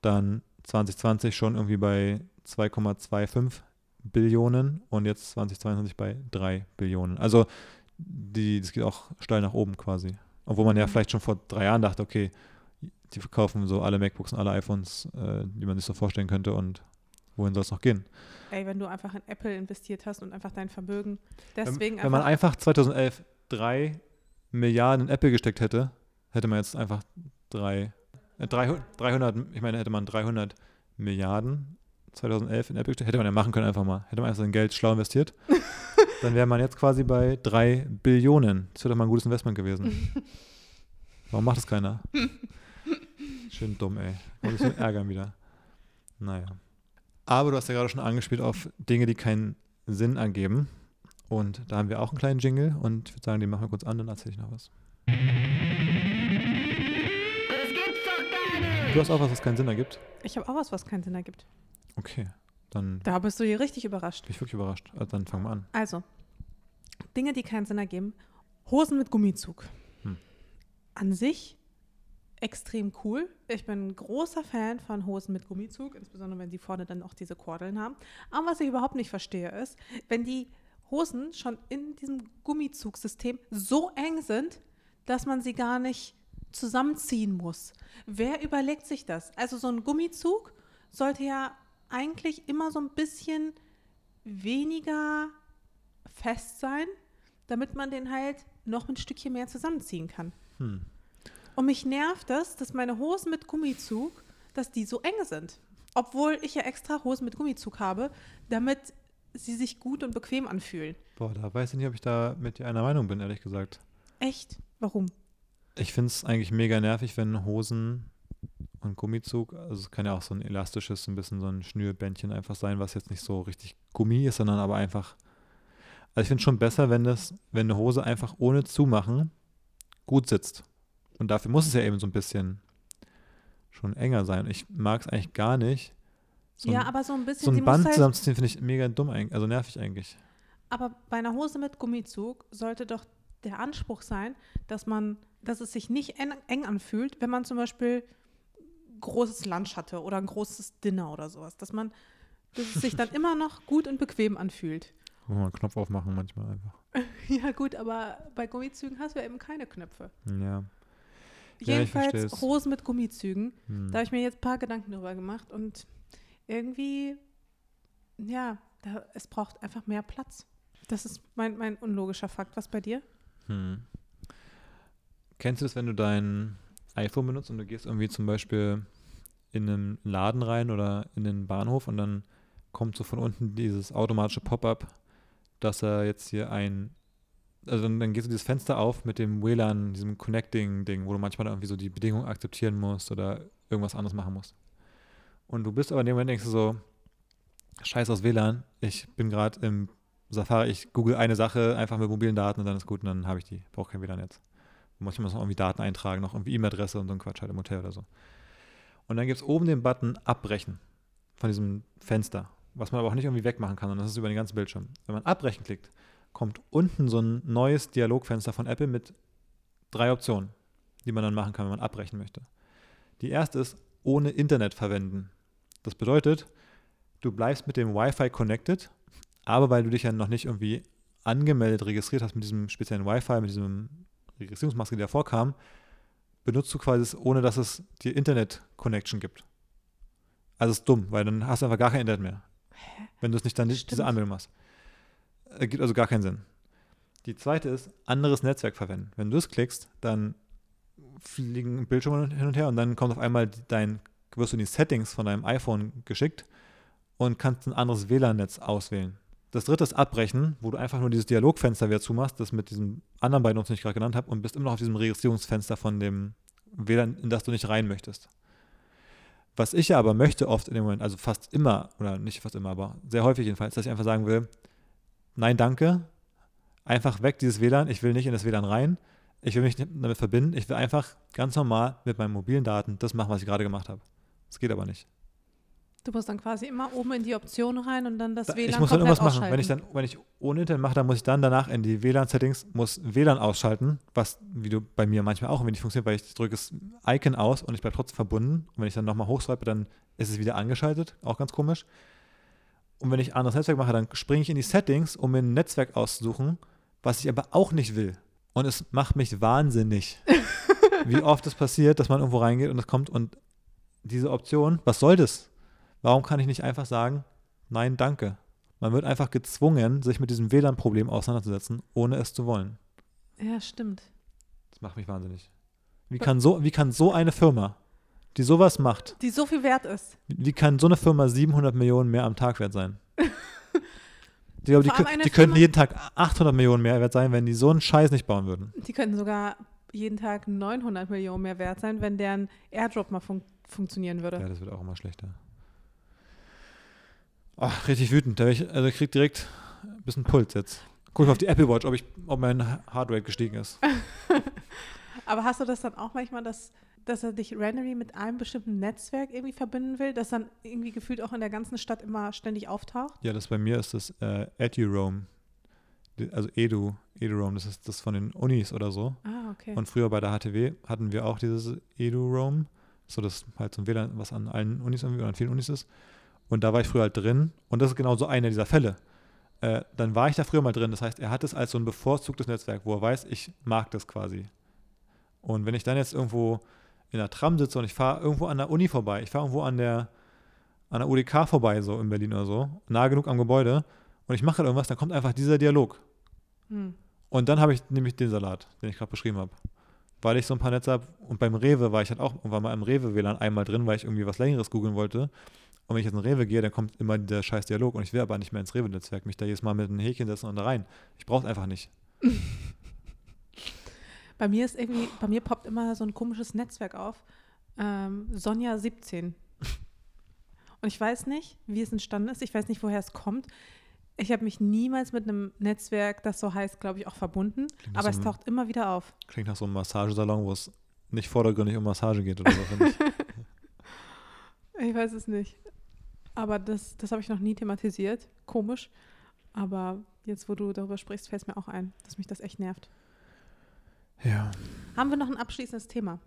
Dann 2020 schon irgendwie bei 2,25 Billionen und jetzt 2022 bei 3 Billionen. Also die, das geht auch steil nach oben quasi. Obwohl man ja Mhm. vielleicht schon vor drei Jahren dachte, okay, die verkaufen so alle MacBooks und alle iPhones, äh, die man sich so vorstellen könnte und wohin soll es noch gehen? Ey, wenn du einfach in Apple investiert hast und einfach dein Vermögen Wenn, deswegen wenn man einfach, einfach 2011 drei Milliarden in Apple gesteckt hätte, hätte man jetzt einfach drei, äh, 300, 300, ich meine, hätte man 300 Milliarden 2011 in Apple gesteckt, hätte man ja machen können einfach mal. Hätte man einfach sein Geld schlau investiert, [laughs] dann wäre man jetzt quasi bei drei Billionen. Das wäre doch mal ein gutes Investment gewesen. [laughs] Warum macht das keiner? [laughs] Schön dumm, ey. Muss ich ärgern wieder. Naja. Aber du hast ja gerade schon angespielt auf Dinge, die keinen Sinn ergeben. Und da haben wir auch einen kleinen Jingle und ich würde sagen, den machen wir kurz an, dann erzähle ich noch was. Du hast auch was, was keinen Sinn ergibt? ich habe auch was, was keinen Sinn ergibt. Okay, dann Da bist du hier richtig überrascht. bin ich wirklich überrascht. Also dann fangen wir an. Also, Dinge, die keinen Sinn ergeben. Hosen mit Gummizug. Hm. An sich extrem cool. Ich bin ein großer Fan von Hosen mit Gummizug, insbesondere wenn die vorne dann auch diese Kordeln haben. Aber was ich überhaupt nicht verstehe, ist, wenn die Hosen schon in diesem Gummizugsystem so eng sind, dass man sie gar nicht zusammenziehen muss. Wer überlegt sich das? Also so ein Gummizug sollte ja eigentlich immer so ein bisschen weniger fest sein, damit man den halt noch ein Stückchen mehr zusammenziehen kann. Hm. Und mich nervt das, dass meine Hosen mit Gummizug, dass die so eng sind. Obwohl ich ja extra Hosen mit Gummizug habe, damit sie sich gut und bequem anfühlen. Boah, da weiß ich nicht, ob ich da mit dir einer Meinung bin, ehrlich gesagt. Echt? Warum? Ich finde es eigentlich mega nervig, wenn Hosen und Gummizug, also es kann ja auch so ein elastisches, so ein bisschen so ein Schnürbändchen einfach sein, was jetzt nicht so richtig Gummi ist, sondern aber einfach. Also ich finde es schon besser, wenn das, wenn eine Hose einfach ohne Zumachen gut sitzt. Und dafür muss es ja eben so ein bisschen schon enger sein. Ich mag es eigentlich gar nicht. So ja, ein, aber so ein bisschen, so ein Band halt, zusammenzuziehen, finde ich mega dumm, also nervig eigentlich. aber bei einer Hose mit Gummizug sollte doch der Anspruch sein, dass man, dass es sich nicht eng, eng anfühlt, wenn man zum Beispiel großes Lunch hatte oder ein großes Dinner oder sowas, dass man, dass es sich dann immer noch gut und bequem anfühlt. Muss man einen Knopf aufmachen manchmal einfach. [laughs] Ja gut, aber bei Gummizügen hast du ja eben keine Knöpfe. Ja. Ja, Jedenfalls versteh's. Hosen mit Gummizügen. Hm. Da habe ich mir jetzt ein paar Gedanken drüber gemacht und irgendwie, ja, da, es braucht einfach mehr Platz. Das ist mein, mein unlogischer Fakt. Was bei dir? Hm. Kennst du das, wenn du dein iPhone benutzt und du gehst irgendwie zum Beispiel in einen Laden rein oder in den Bahnhof und dann kommt so von unten dieses automatische Pop-up, dass er jetzt hier ein, also dann, dann geht so dieses Fenster auf mit dem WLAN, diesem Connecting-Ding, wo du manchmal irgendwie so die Bedingungen akzeptieren musst oder irgendwas anderes machen musst. Und du bist aber in dem Moment denkst du so, scheiß aus WLAN, ich bin gerade im Safari, ich google eine Sache einfach mit mobilen Daten und dann ist gut und dann habe ich die, brauche kein WLAN-Netz. Manchmal muss man irgendwie Daten eintragen, noch irgendwie E-Mail-Adresse und so ein Quatsch halt im Hotel oder so. Und dann gibt es oben den Button Abbrechen von diesem Fenster, was man aber auch nicht irgendwie wegmachen kann und das ist über den ganzen Bildschirm. Wenn man Abbrechen klickt, kommt unten so ein neues Dialogfenster von Apple mit drei Optionen, die man dann machen kann, wenn man abbrechen möchte. Die erste ist ohne Internet verwenden. Das bedeutet, du bleibst mit dem Wi-Fi connected, aber weil du dich ja noch nicht irgendwie angemeldet, registriert hast mit diesem speziellen Wi-Fi, mit diesem Registrierungsmaske, die davor kam, benutzt du quasi es, ohne dass es dir Internet-Connection gibt. Also ist dumm, weil dann hast du einfach gar kein Internet mehr. Wenn du es nicht dann nicht diese. Anmeldung machst. Ergibt also gar keinen Sinn. Die zweite ist, anderes Netzwerk verwenden. Wenn du es klickst, dann fliegen Bildschirme hin und her und dann kommt auf einmal dein, wirst du in die Settings von deinem iPhone geschickt und kannst ein anderes WLAN-Netz auswählen. Das dritte ist Abbrechen, wo du einfach nur dieses Dialogfenster wieder zumachst, das mit diesen anderen beiden die ich gerade genannt habe, und bist immer noch auf diesem Registrierungsfenster von dem WLAN, in das du nicht rein möchtest. Was ich ja aber möchte oft in dem Moment, also fast immer, oder nicht fast immer, aber sehr häufig jedenfalls, dass ich einfach sagen will, nein, danke, einfach weg dieses WLAN, ich will nicht in das WLAN rein, ich will mich damit verbinden, ich will einfach ganz normal mit meinen mobilen Daten das machen, was ich gerade gemacht habe. Das geht aber nicht. Du musst dann quasi immer oben in die Option rein und dann das Da- WLAN ich muss dann komplett irgendwas machen. Wenn ich dann, wenn ich ohne Internet mache, dann muss ich dann danach in die WLAN-Settings, muss WLAN ausschalten, was, wie du bei mir manchmal auch, wenn nicht funktioniert, weil ich drücke das Icon aus und ich bleibe trotzdem verbunden. Und wenn ich dann nochmal hochswipe, dann ist es wieder angeschaltet, auch ganz komisch. Und wenn ich ein anderes Netzwerk mache, dann springe ich in die Settings, um mir ein Netzwerk auszusuchen, was ich aber auch nicht will. Und es macht mich wahnsinnig, [laughs] wie oft es passiert, dass man irgendwo reingeht und es kommt und diese Option, was soll das? Warum kann ich nicht einfach sagen, nein, danke? Man wird einfach gezwungen, sich mit diesem WLAN-Problem auseinanderzusetzen, ohne es zu wollen. Ja, stimmt. Das macht mich wahnsinnig. Wie kann so, wie kann so eine Firma, die sowas macht, Die so viel wert ist. wie kann so eine Firma 700 Millionen mehr am Tag wert sein? [laughs] Ich glaube, die, die könnten jeden Tag 800 Millionen mehr wert sein, wenn die so einen Scheiß nicht bauen würden. Die könnten sogar jeden Tag 900 Millionen mehr wert sein, wenn deren Airdrop mal fun funktionieren würde. Ja, das wird auch immer schlechter. Ach, richtig wütend. Da ich, also ich krieg direkt ein bisschen Puls jetzt. Guck mal auf die Apple Watch, ob, ich, ob mein Heartrate gestiegen ist. [laughs] Aber hast du das dann auch manchmal, dass, dass er dich randomly mit einem bestimmten Netzwerk irgendwie verbinden will, das dann irgendwie gefühlt auch in der ganzen Stadt immer ständig auftaucht? Ja, das bei mir ist das äh, EduRoam. Die- Also Edu, EduRoam, das ist das von den Unis oder so. Ah, okay. Und früher bei der HTW hatten wir auch dieses EduRoam, so das halt so ein WLAN, was an allen Unis irgendwie oder an vielen Unis ist. Und da war ich früher halt drin und das ist genau so einer dieser Fälle. Äh, dann war ich da früher mal drin, das heißt, er hat es als so ein bevorzugtes Netzwerk, wo er weiß, ich mag das quasi. Und wenn ich dann jetzt irgendwo in der Tram sitze und ich fahre irgendwo an der Uni vorbei, ich fahre irgendwo an der, an der UDK vorbei, so in Berlin oder so, nah genug am Gebäude und ich mache halt irgendwas, dann kommt einfach dieser Dialog. Hm. Und dann habe ich nämlich den Salat, den ich gerade beschrieben habe. Weil ich so ein paar Netze habe. Und beim Rewe war ich halt auch irgendwann mal im Rewe-WLAN einmal drin, weil ich irgendwie was Längeres googeln wollte. Und wenn ich jetzt in Rewe gehe, dann kommt immer der scheiß Dialog. Und ich will aber nicht mehr ins Rewe-Netzwerk, mich da jedes Mal mit einem Häkchen setzen und da rein. Ich brauche es einfach nicht. [laughs] Bei mir ist irgendwie, bei mir poppt immer so ein komisches Netzwerk auf. Ähm, Sonja 17. [laughs] Und ich weiß nicht, wie es entstanden ist. Ich weiß nicht, woher es kommt. Ich habe mich niemals mit einem Netzwerk, das so heißt, glaube ich, auch verbunden. Klingt Aber so es taucht immer wieder auf. Klingt nach so einem Massagesalon, wo es nicht vordergründig um Massage geht oder so, finde ich. [laughs] Ich weiß es nicht. Aber das, das habe ich noch nie thematisiert. Komisch. Aber jetzt, wo du darüber sprichst, fällt es mir auch ein, dass mich das echt nervt. Ja, Haben wir noch ein abschließendes Thema?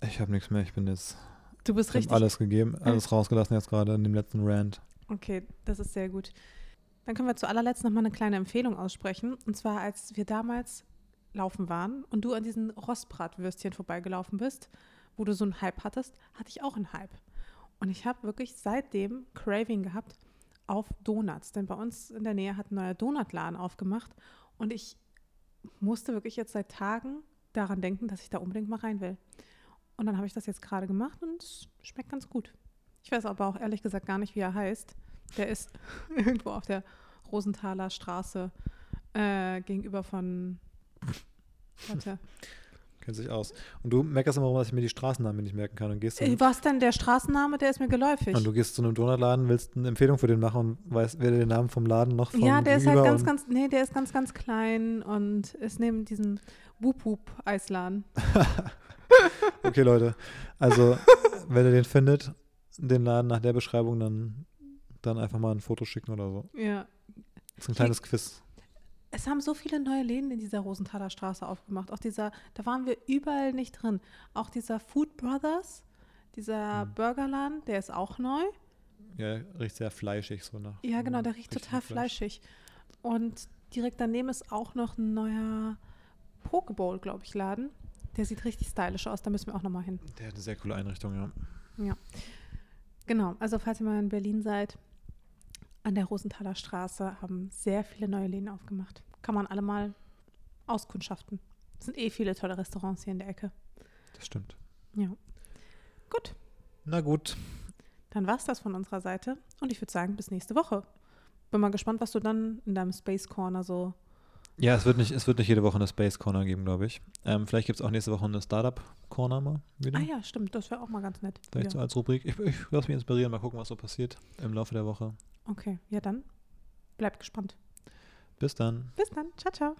ich habe nichts mehr. Ich bin jetzt, Du bist richtig. alles gegeben, alles [laughs] rausgelassen jetzt gerade in dem letzten Rant. Okay, das ist sehr gut. Dann können wir zu allerletzt noch mal eine kleine Empfehlung aussprechen. Und zwar, als wir damals laufen waren und du an diesen Rostbratwürstchen vorbeigelaufen bist, wo du so einen Hype hattest, hatte ich auch einen Hype. Und ich habe wirklich seitdem Craving gehabt auf Donuts. Denn bei uns in der Nähe hat ein neuer Donutladen aufgemacht. Und ich musste wirklich jetzt seit Tagen daran denken, dass ich da unbedingt mal rein will. Und dann habe ich das jetzt gerade gemacht und es schmeckt ganz gut. Ich weiß aber auch ehrlich gesagt gar nicht, wie er heißt. Der ist [laughs] irgendwo auf der Rosenthaler Straße äh, gegenüber von. [laughs] Warte. Kennt sich aus. Und du meckerst immer, dass ich mir die Straßennamen nicht merken kann und gehst dann Äh, Was denn der Straßenname? Der ist mir geläufig. Und du gehst zu einem Donutladen, willst eine Empfehlung für den machen und weißt weder den Namen vom Laden noch vom ja, der ist halt ganz, ganz, nee, der ist ganz, ganz klein und ist neben diesem Wup-Wup-Eisladen. [laughs] Okay, Leute. Also, wenn ihr den findet, den Laden nach der Beschreibung, dann, dann einfach mal ein Foto schicken oder so. Ja. Das ist ein kleines Quiz. Es haben so viele neue Läden in dieser Rosenthaler Straße aufgemacht. Auch dieser, da waren wir überall nicht drin. Auch dieser Food Brothers, dieser Mhm. Burgerladen, der ist auch neu. Ja, riecht sehr fleischig so nach. Ja, genau, der riecht total Fleisch. fleischig. Und direkt daneben ist auch noch ein neuer Pokeball, glaube ich, Laden. Der sieht richtig stylisch aus, da müssen wir auch nochmal hin. Der hat eine sehr coole Einrichtung, ja. Genau, also falls ihr mal in Berlin seid, an der Rosenthaler Straße haben sehr viele neue Läden aufgemacht. Kann man alle mal auskundschaften. Es sind eh viele tolle Restaurants hier in der Ecke. Das stimmt. Ja. Gut, Na gut. dann war es das von unserer Seite. Und ich würde sagen, bis nächste Woche. Bin mal gespannt, was du dann in deinem Space Corner so. Ja, es wird nicht, es wird nicht jede Woche eine Space Corner geben, glaube ich. Ähm, vielleicht gibt es auch nächste Woche eine Startup Corner mal wieder. Ah ja, stimmt, das wäre auch mal ganz nett. Vielleicht so Ja. als Rubrik. Ich, ich lasse mich inspirieren, mal gucken, was so passiert im Laufe der Woche. Okay, ja dann. Bleibt gespannt. Bis dann. Bis dann. Ciao, ciao.